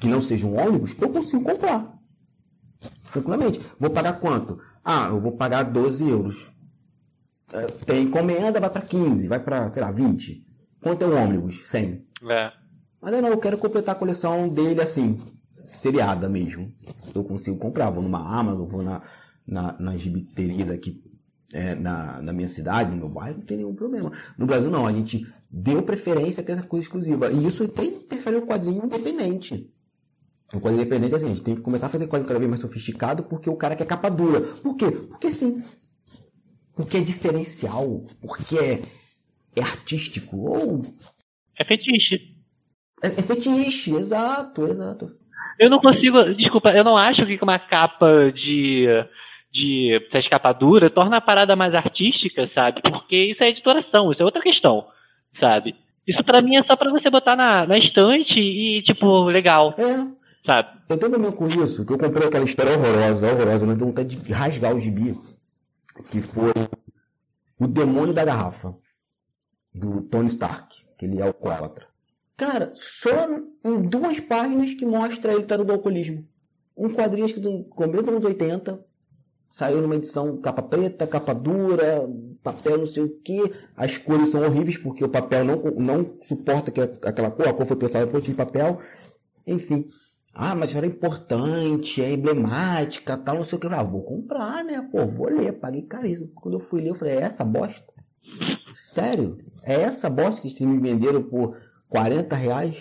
que não seja um ônibus, eu consigo comprar. Tranquilamente. Vou pagar quanto? Ah, eu vou pagar 12 euros. É, tem encomenda, vai para 15, vai para, sei lá, 20. Quanto é um ônibus? 100. É. Mas não, eu quero completar a coleção dele assim seriada mesmo. Eu consigo comprar. Vou numa Amazon, vou na, na, nas gibiterias aqui é, na, na minha cidade, no meu bairro, não tem nenhum problema. No Brasil, não. A gente deu preferência a ter essa coisa exclusiva. E isso tem interfere no quadrinho independente. O quadrinho independente, assim, a gente tem que começar a fazer quadrinho cada vez mais sofisticado porque o cara quer capa dura. Por quê? Porque sim. Porque é diferencial. Porque é, é artístico. Ou... É fetiche. É, é fetiche, exato, exato. Eu não consigo, desculpa, eu não acho que uma capa de de essa escapadura torna a parada mais artística, sabe? Porque isso é editoração, isso é outra questão, sabe? Isso para mim é só para você botar na, na estante e, tipo, legal. É. Sabe? Eu tenho problema com isso, que eu comprei aquela história horrorosa, horrorosa, mas deu vontade de rasgar o gibi, que foi O Demônio da Garrafa, do Tony Stark, que ele é alcoólatra. Cara, só em duas páginas que mostra ele estar no alcoolismo. Um quadrinho acho que do começo dos anos 80, saiu numa edição capa preta, capa dura, papel não sei o que. As cores são horríveis porque o papel não, não suporta aquela cor, a cor foi pensada por de papel. Enfim. Ah, mas era importante, é emblemática, tal, não sei o que. Ah, vou comprar, né? Pô, vou ler, paguei caríssimo. Quando eu fui ler, eu falei, é essa bosta? Sério? É essa bosta que vocês me venderam por 40 reais?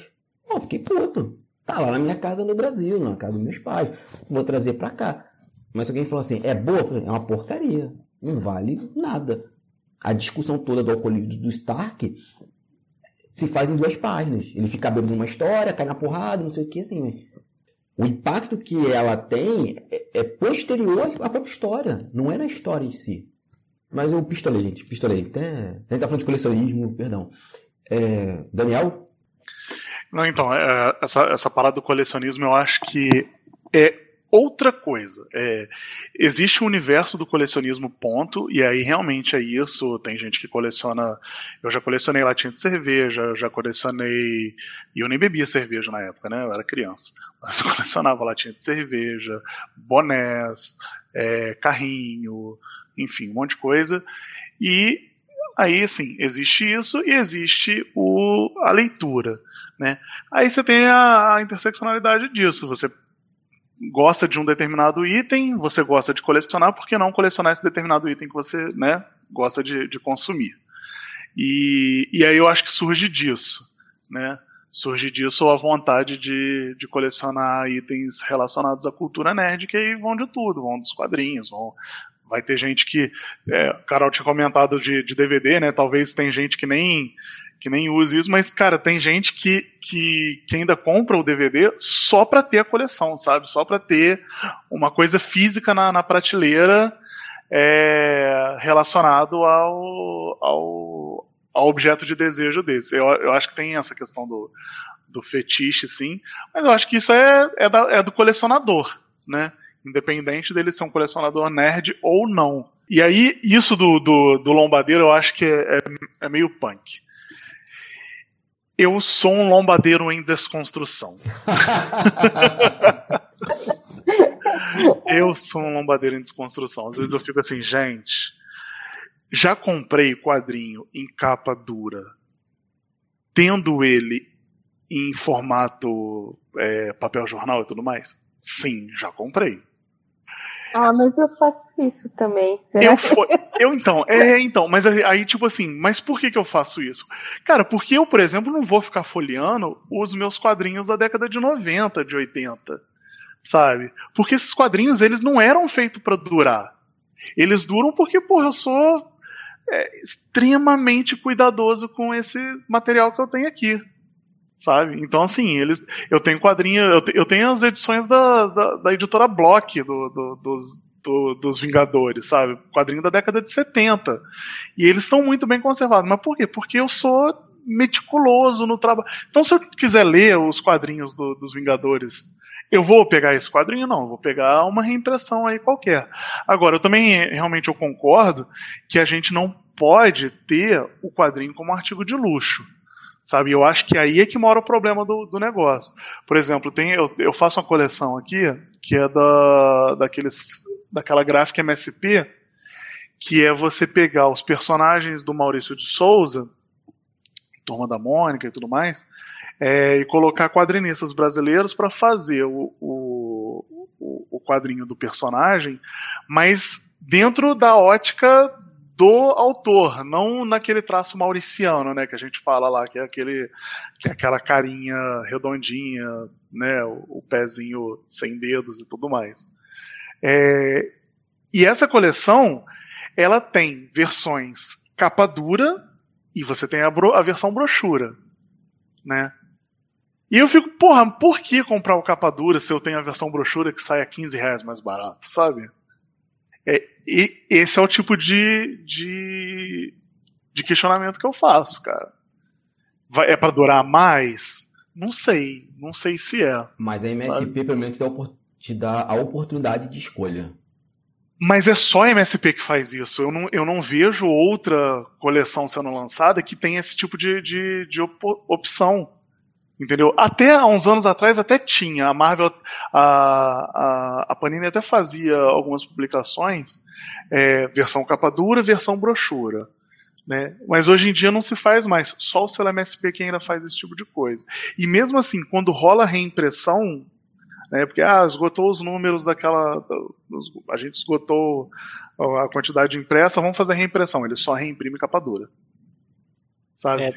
Pô, fiquei puto. Tá lá na minha casa no Brasil, na casa dos meus pais. Vou trazer pra cá. Mas alguém falou assim, é boa? Falei, é uma porcaria. Não vale nada. A discussão toda do alcoolismo do Stark se faz em duas páginas. Ele fica abrindo uma história, cai na porrada, não sei o que, assim. O impacto que ela tem é, é posterior à própria história, não é na história em si. Mas eu pistolei, gente, pistolei. Até, a gente tá falando de colecionismo, perdão. É, Daniel? Não, então, é, essa, essa parada do colecionismo eu acho que é outra coisa. É, existe um universo do colecionismo, ponto, e aí realmente é isso. Tem gente que coleciona. Eu já colecionei latinha de cerveja, já colecionei. E eu nem bebia cerveja na época, né? Eu era criança. <laughs> Mas eu colecionava latinha de cerveja, bonés, é, carrinho, enfim, um monte de coisa. E aí, assim, existe isso e existe o, a leitura. Né? Aí você tem a, a interseccionalidade disso. Você gosta de um determinado item, você gosta de colecionar, por que não colecionar esse determinado item que você né, gosta de, de consumir? E, e aí eu acho que surge disso, né? Surge disso a vontade de, de colecionar itens relacionados à cultura nerd, que aí vão de tudo, vão dos quadrinhos, vão, vai ter gente que. É, Carol tinha comentado de, de DVD, né? Talvez tem gente que nem que nem use isso, mas, cara, tem gente que, que, que ainda compra o DVD só pra ter a coleção, sabe? Só pra ter uma coisa física na, na prateleira é, relacionado ao, ao, ao objeto de desejo desse. Eu, eu acho que tem essa questão do, do fetiche, sim, mas eu acho que isso é, é, da, é do colecionador, né? independente dele ser um colecionador nerd ou não. E aí, isso do, do, do lombadeiro eu acho que é, é, é meio punk. Eu sou um lombadeiro em desconstrução. <laughs> eu sou um lombadeiro em desconstrução. Às vezes eu fico assim, gente, já comprei quadrinho em capa dura, tendo ele em formato é, papel jornal e tudo mais? Sim, já comprei. Ah, mas eu faço isso também. Eu, <laughs> eu então, é, então, mas aí, tipo assim, mas por que, que eu faço isso? Cara, porque eu, por exemplo, não vou ficar folheando os meus quadrinhos da década de 90, de 80, sabe? Porque esses quadrinhos, eles não eram feitos para durar. Eles duram porque, porra, eu sou é, extremamente cuidadoso com esse material que eu tenho aqui sabe? Então, assim, eles, eu tenho quadrinho, eu, eu tenho as edições da, da, da editora Block do, do, dos, do, dos Vingadores, sabe? Quadrinho da década de 70. E eles estão muito bem conservados. Mas por quê? Porque eu sou meticuloso no trabalho. Então, se eu quiser ler os quadrinhos do, dos Vingadores, eu vou pegar esse quadrinho? Não, vou pegar uma reimpressão aí qualquer. Agora, eu também realmente eu concordo que a gente não pode ter o quadrinho como artigo de luxo sabe? Eu acho que aí é que mora o problema do, do negócio. Por exemplo, tem, eu, eu faço uma coleção aqui que é da, daqueles, daquela gráfica MSP, que é você pegar os personagens do Maurício de Souza, Turma da Mônica e tudo mais, é, e colocar quadrinistas brasileiros para fazer o, o, o quadrinho do personagem, mas dentro da ótica do autor, não naquele traço mauriciano, né, que a gente fala lá, que é aquele que é aquela carinha redondinha, né, o, o pezinho sem dedos e tudo mais. É, e essa coleção, ela tem versões capa dura e você tem a, bro, a versão brochura, né? E eu fico, porra, por que comprar o capa dura se eu tenho a versão brochura que sai a 15 reais mais barato, sabe? É, e esse é o tipo de, de, de questionamento que eu faço, cara. Vai, é para durar mais? Não sei. Não sei se é. Mas a MSP, sabe? pelo menos, te dá a oportunidade de escolha. Mas é só a MSP que faz isso. Eu não, eu não vejo outra coleção sendo lançada que tenha esse tipo de, de, de op opção. Entendeu? Até há uns anos atrás até tinha. A Marvel, a, a, a Panini até fazia algumas publicações, é, versão capa dura, versão brochura. Né? Mas hoje em dia não se faz mais. Só o selo MSP que ainda faz esse tipo de coisa. E mesmo assim, quando rola reimpressão, né, porque ah, esgotou os números daquela. A gente esgotou a quantidade impressa, vamos fazer reimpressão. Ele só reimprime capa dura. Sabe? É,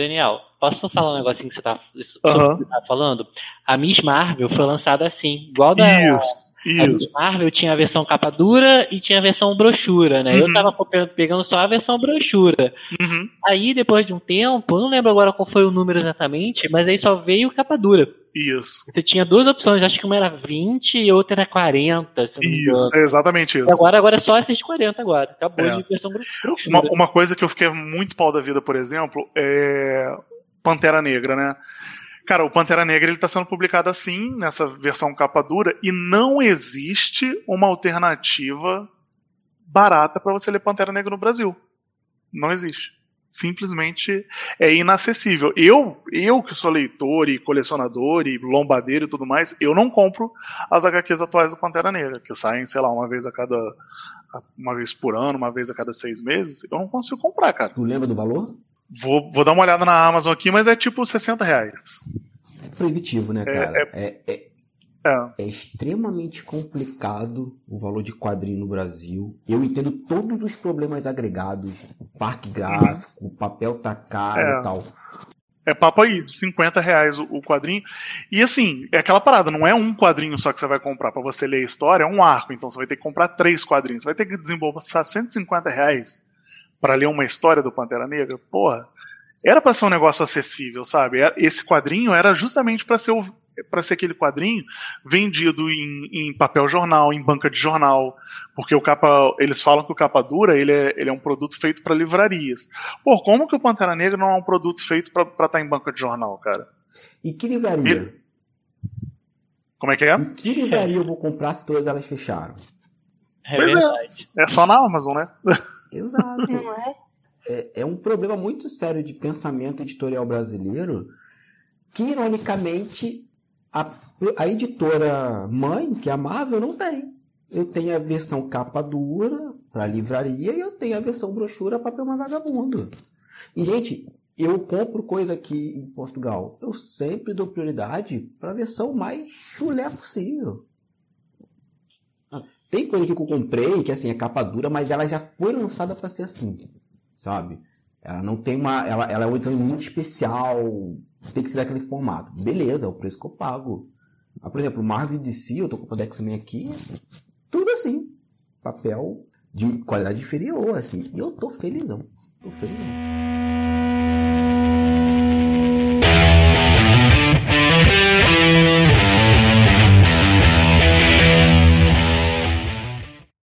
Daniel, posso falar um negocinho que você tá, uhum. que tá falando? A Miss Marvel foi lançada assim, igual da. Isso. Isso. A Marvel tinha a versão capa dura e tinha a versão brochura, né? Uhum. Eu tava pegando só a versão brochura. Uhum. Aí, depois de um tempo, eu não lembro agora qual foi o número exatamente, mas aí só veio capa dura. Isso. Você tinha duas opções, acho que uma era 20 e outra era 40, se não me engano. Isso, é exatamente isso. Agora, agora é só essas de 40 agora. Acabou é. de versão uma, uma coisa que eu fiquei muito pau da vida, por exemplo, é Pantera Negra, né? Cara, o Pantera Negra ele está sendo publicado assim, nessa versão capa dura, e não existe uma alternativa barata para você ler Pantera Negra no Brasil. Não existe simplesmente é inacessível. Eu, eu que sou leitor e colecionador e lombadeiro e tudo mais, eu não compro as HQs atuais do Pantera Negra, que saem, sei lá, uma vez a cada uma vez por ano, uma vez a cada seis meses, eu não consigo comprar, cara. Tu lembra do valor? Vou, vou dar uma olhada na Amazon aqui, mas é tipo 60 reais. É proibitivo, né, é, cara? É, é, é, é. é. extremamente complicado o valor de quadrinho no Brasil. Eu entendo todos os problemas agregados, o parque gráfico, o papel tá caro é. e tal. É papo aí, 50 reais o, o, quadrinho. E assim, é aquela parada, não é um quadrinho só que você vai comprar para você ler a história, é um arco. Então você vai ter que comprar três quadrinhos. Você vai ter que desembolsar 150 reais para ler uma história do Pantera Negra. Porra, era para ser um negócio acessível, sabe? É, esse quadrinho era justamente para ser para ser aquele quadrinho vendido em, em, papel jornal, em banca de jornal, porque o capa, eles falam que o capa dura ele é, ele é um produto feito para livrarias. Pô, como que o Pantera Negra não é um produto feito para estar tá em banca de jornal, cara? E que livraria? Ele... Como é que é? Em que livraria eu vou comprar se todas elas fecharam? É. É só na Amazon, né? <laughs> Exato. Não é? é, é um problema muito sério de pensamento editorial brasileiro que, ironicamente, a, a editora mãe, que é a Marvel, não tem. Eu tenho a versão capa dura para livraria e eu tenho a versão brochura papel mais vagabundo. E, gente, eu compro coisa aqui em Portugal. Eu sempre dou prioridade para a versão mais chulé possível. Tem coisa que eu comprei que assim é capa dura, mas ela já foi lançada para ser assim, sabe? Ela não tem uma, ela, ela é uma edição muito especial, tem que ser daquele formato. Beleza, é o preço que eu pago. Mas, por exemplo, Marvel DC, eu tô com o X-Men aqui, tudo assim, papel de qualidade inferior, assim. E eu tô felizão, tô felizão.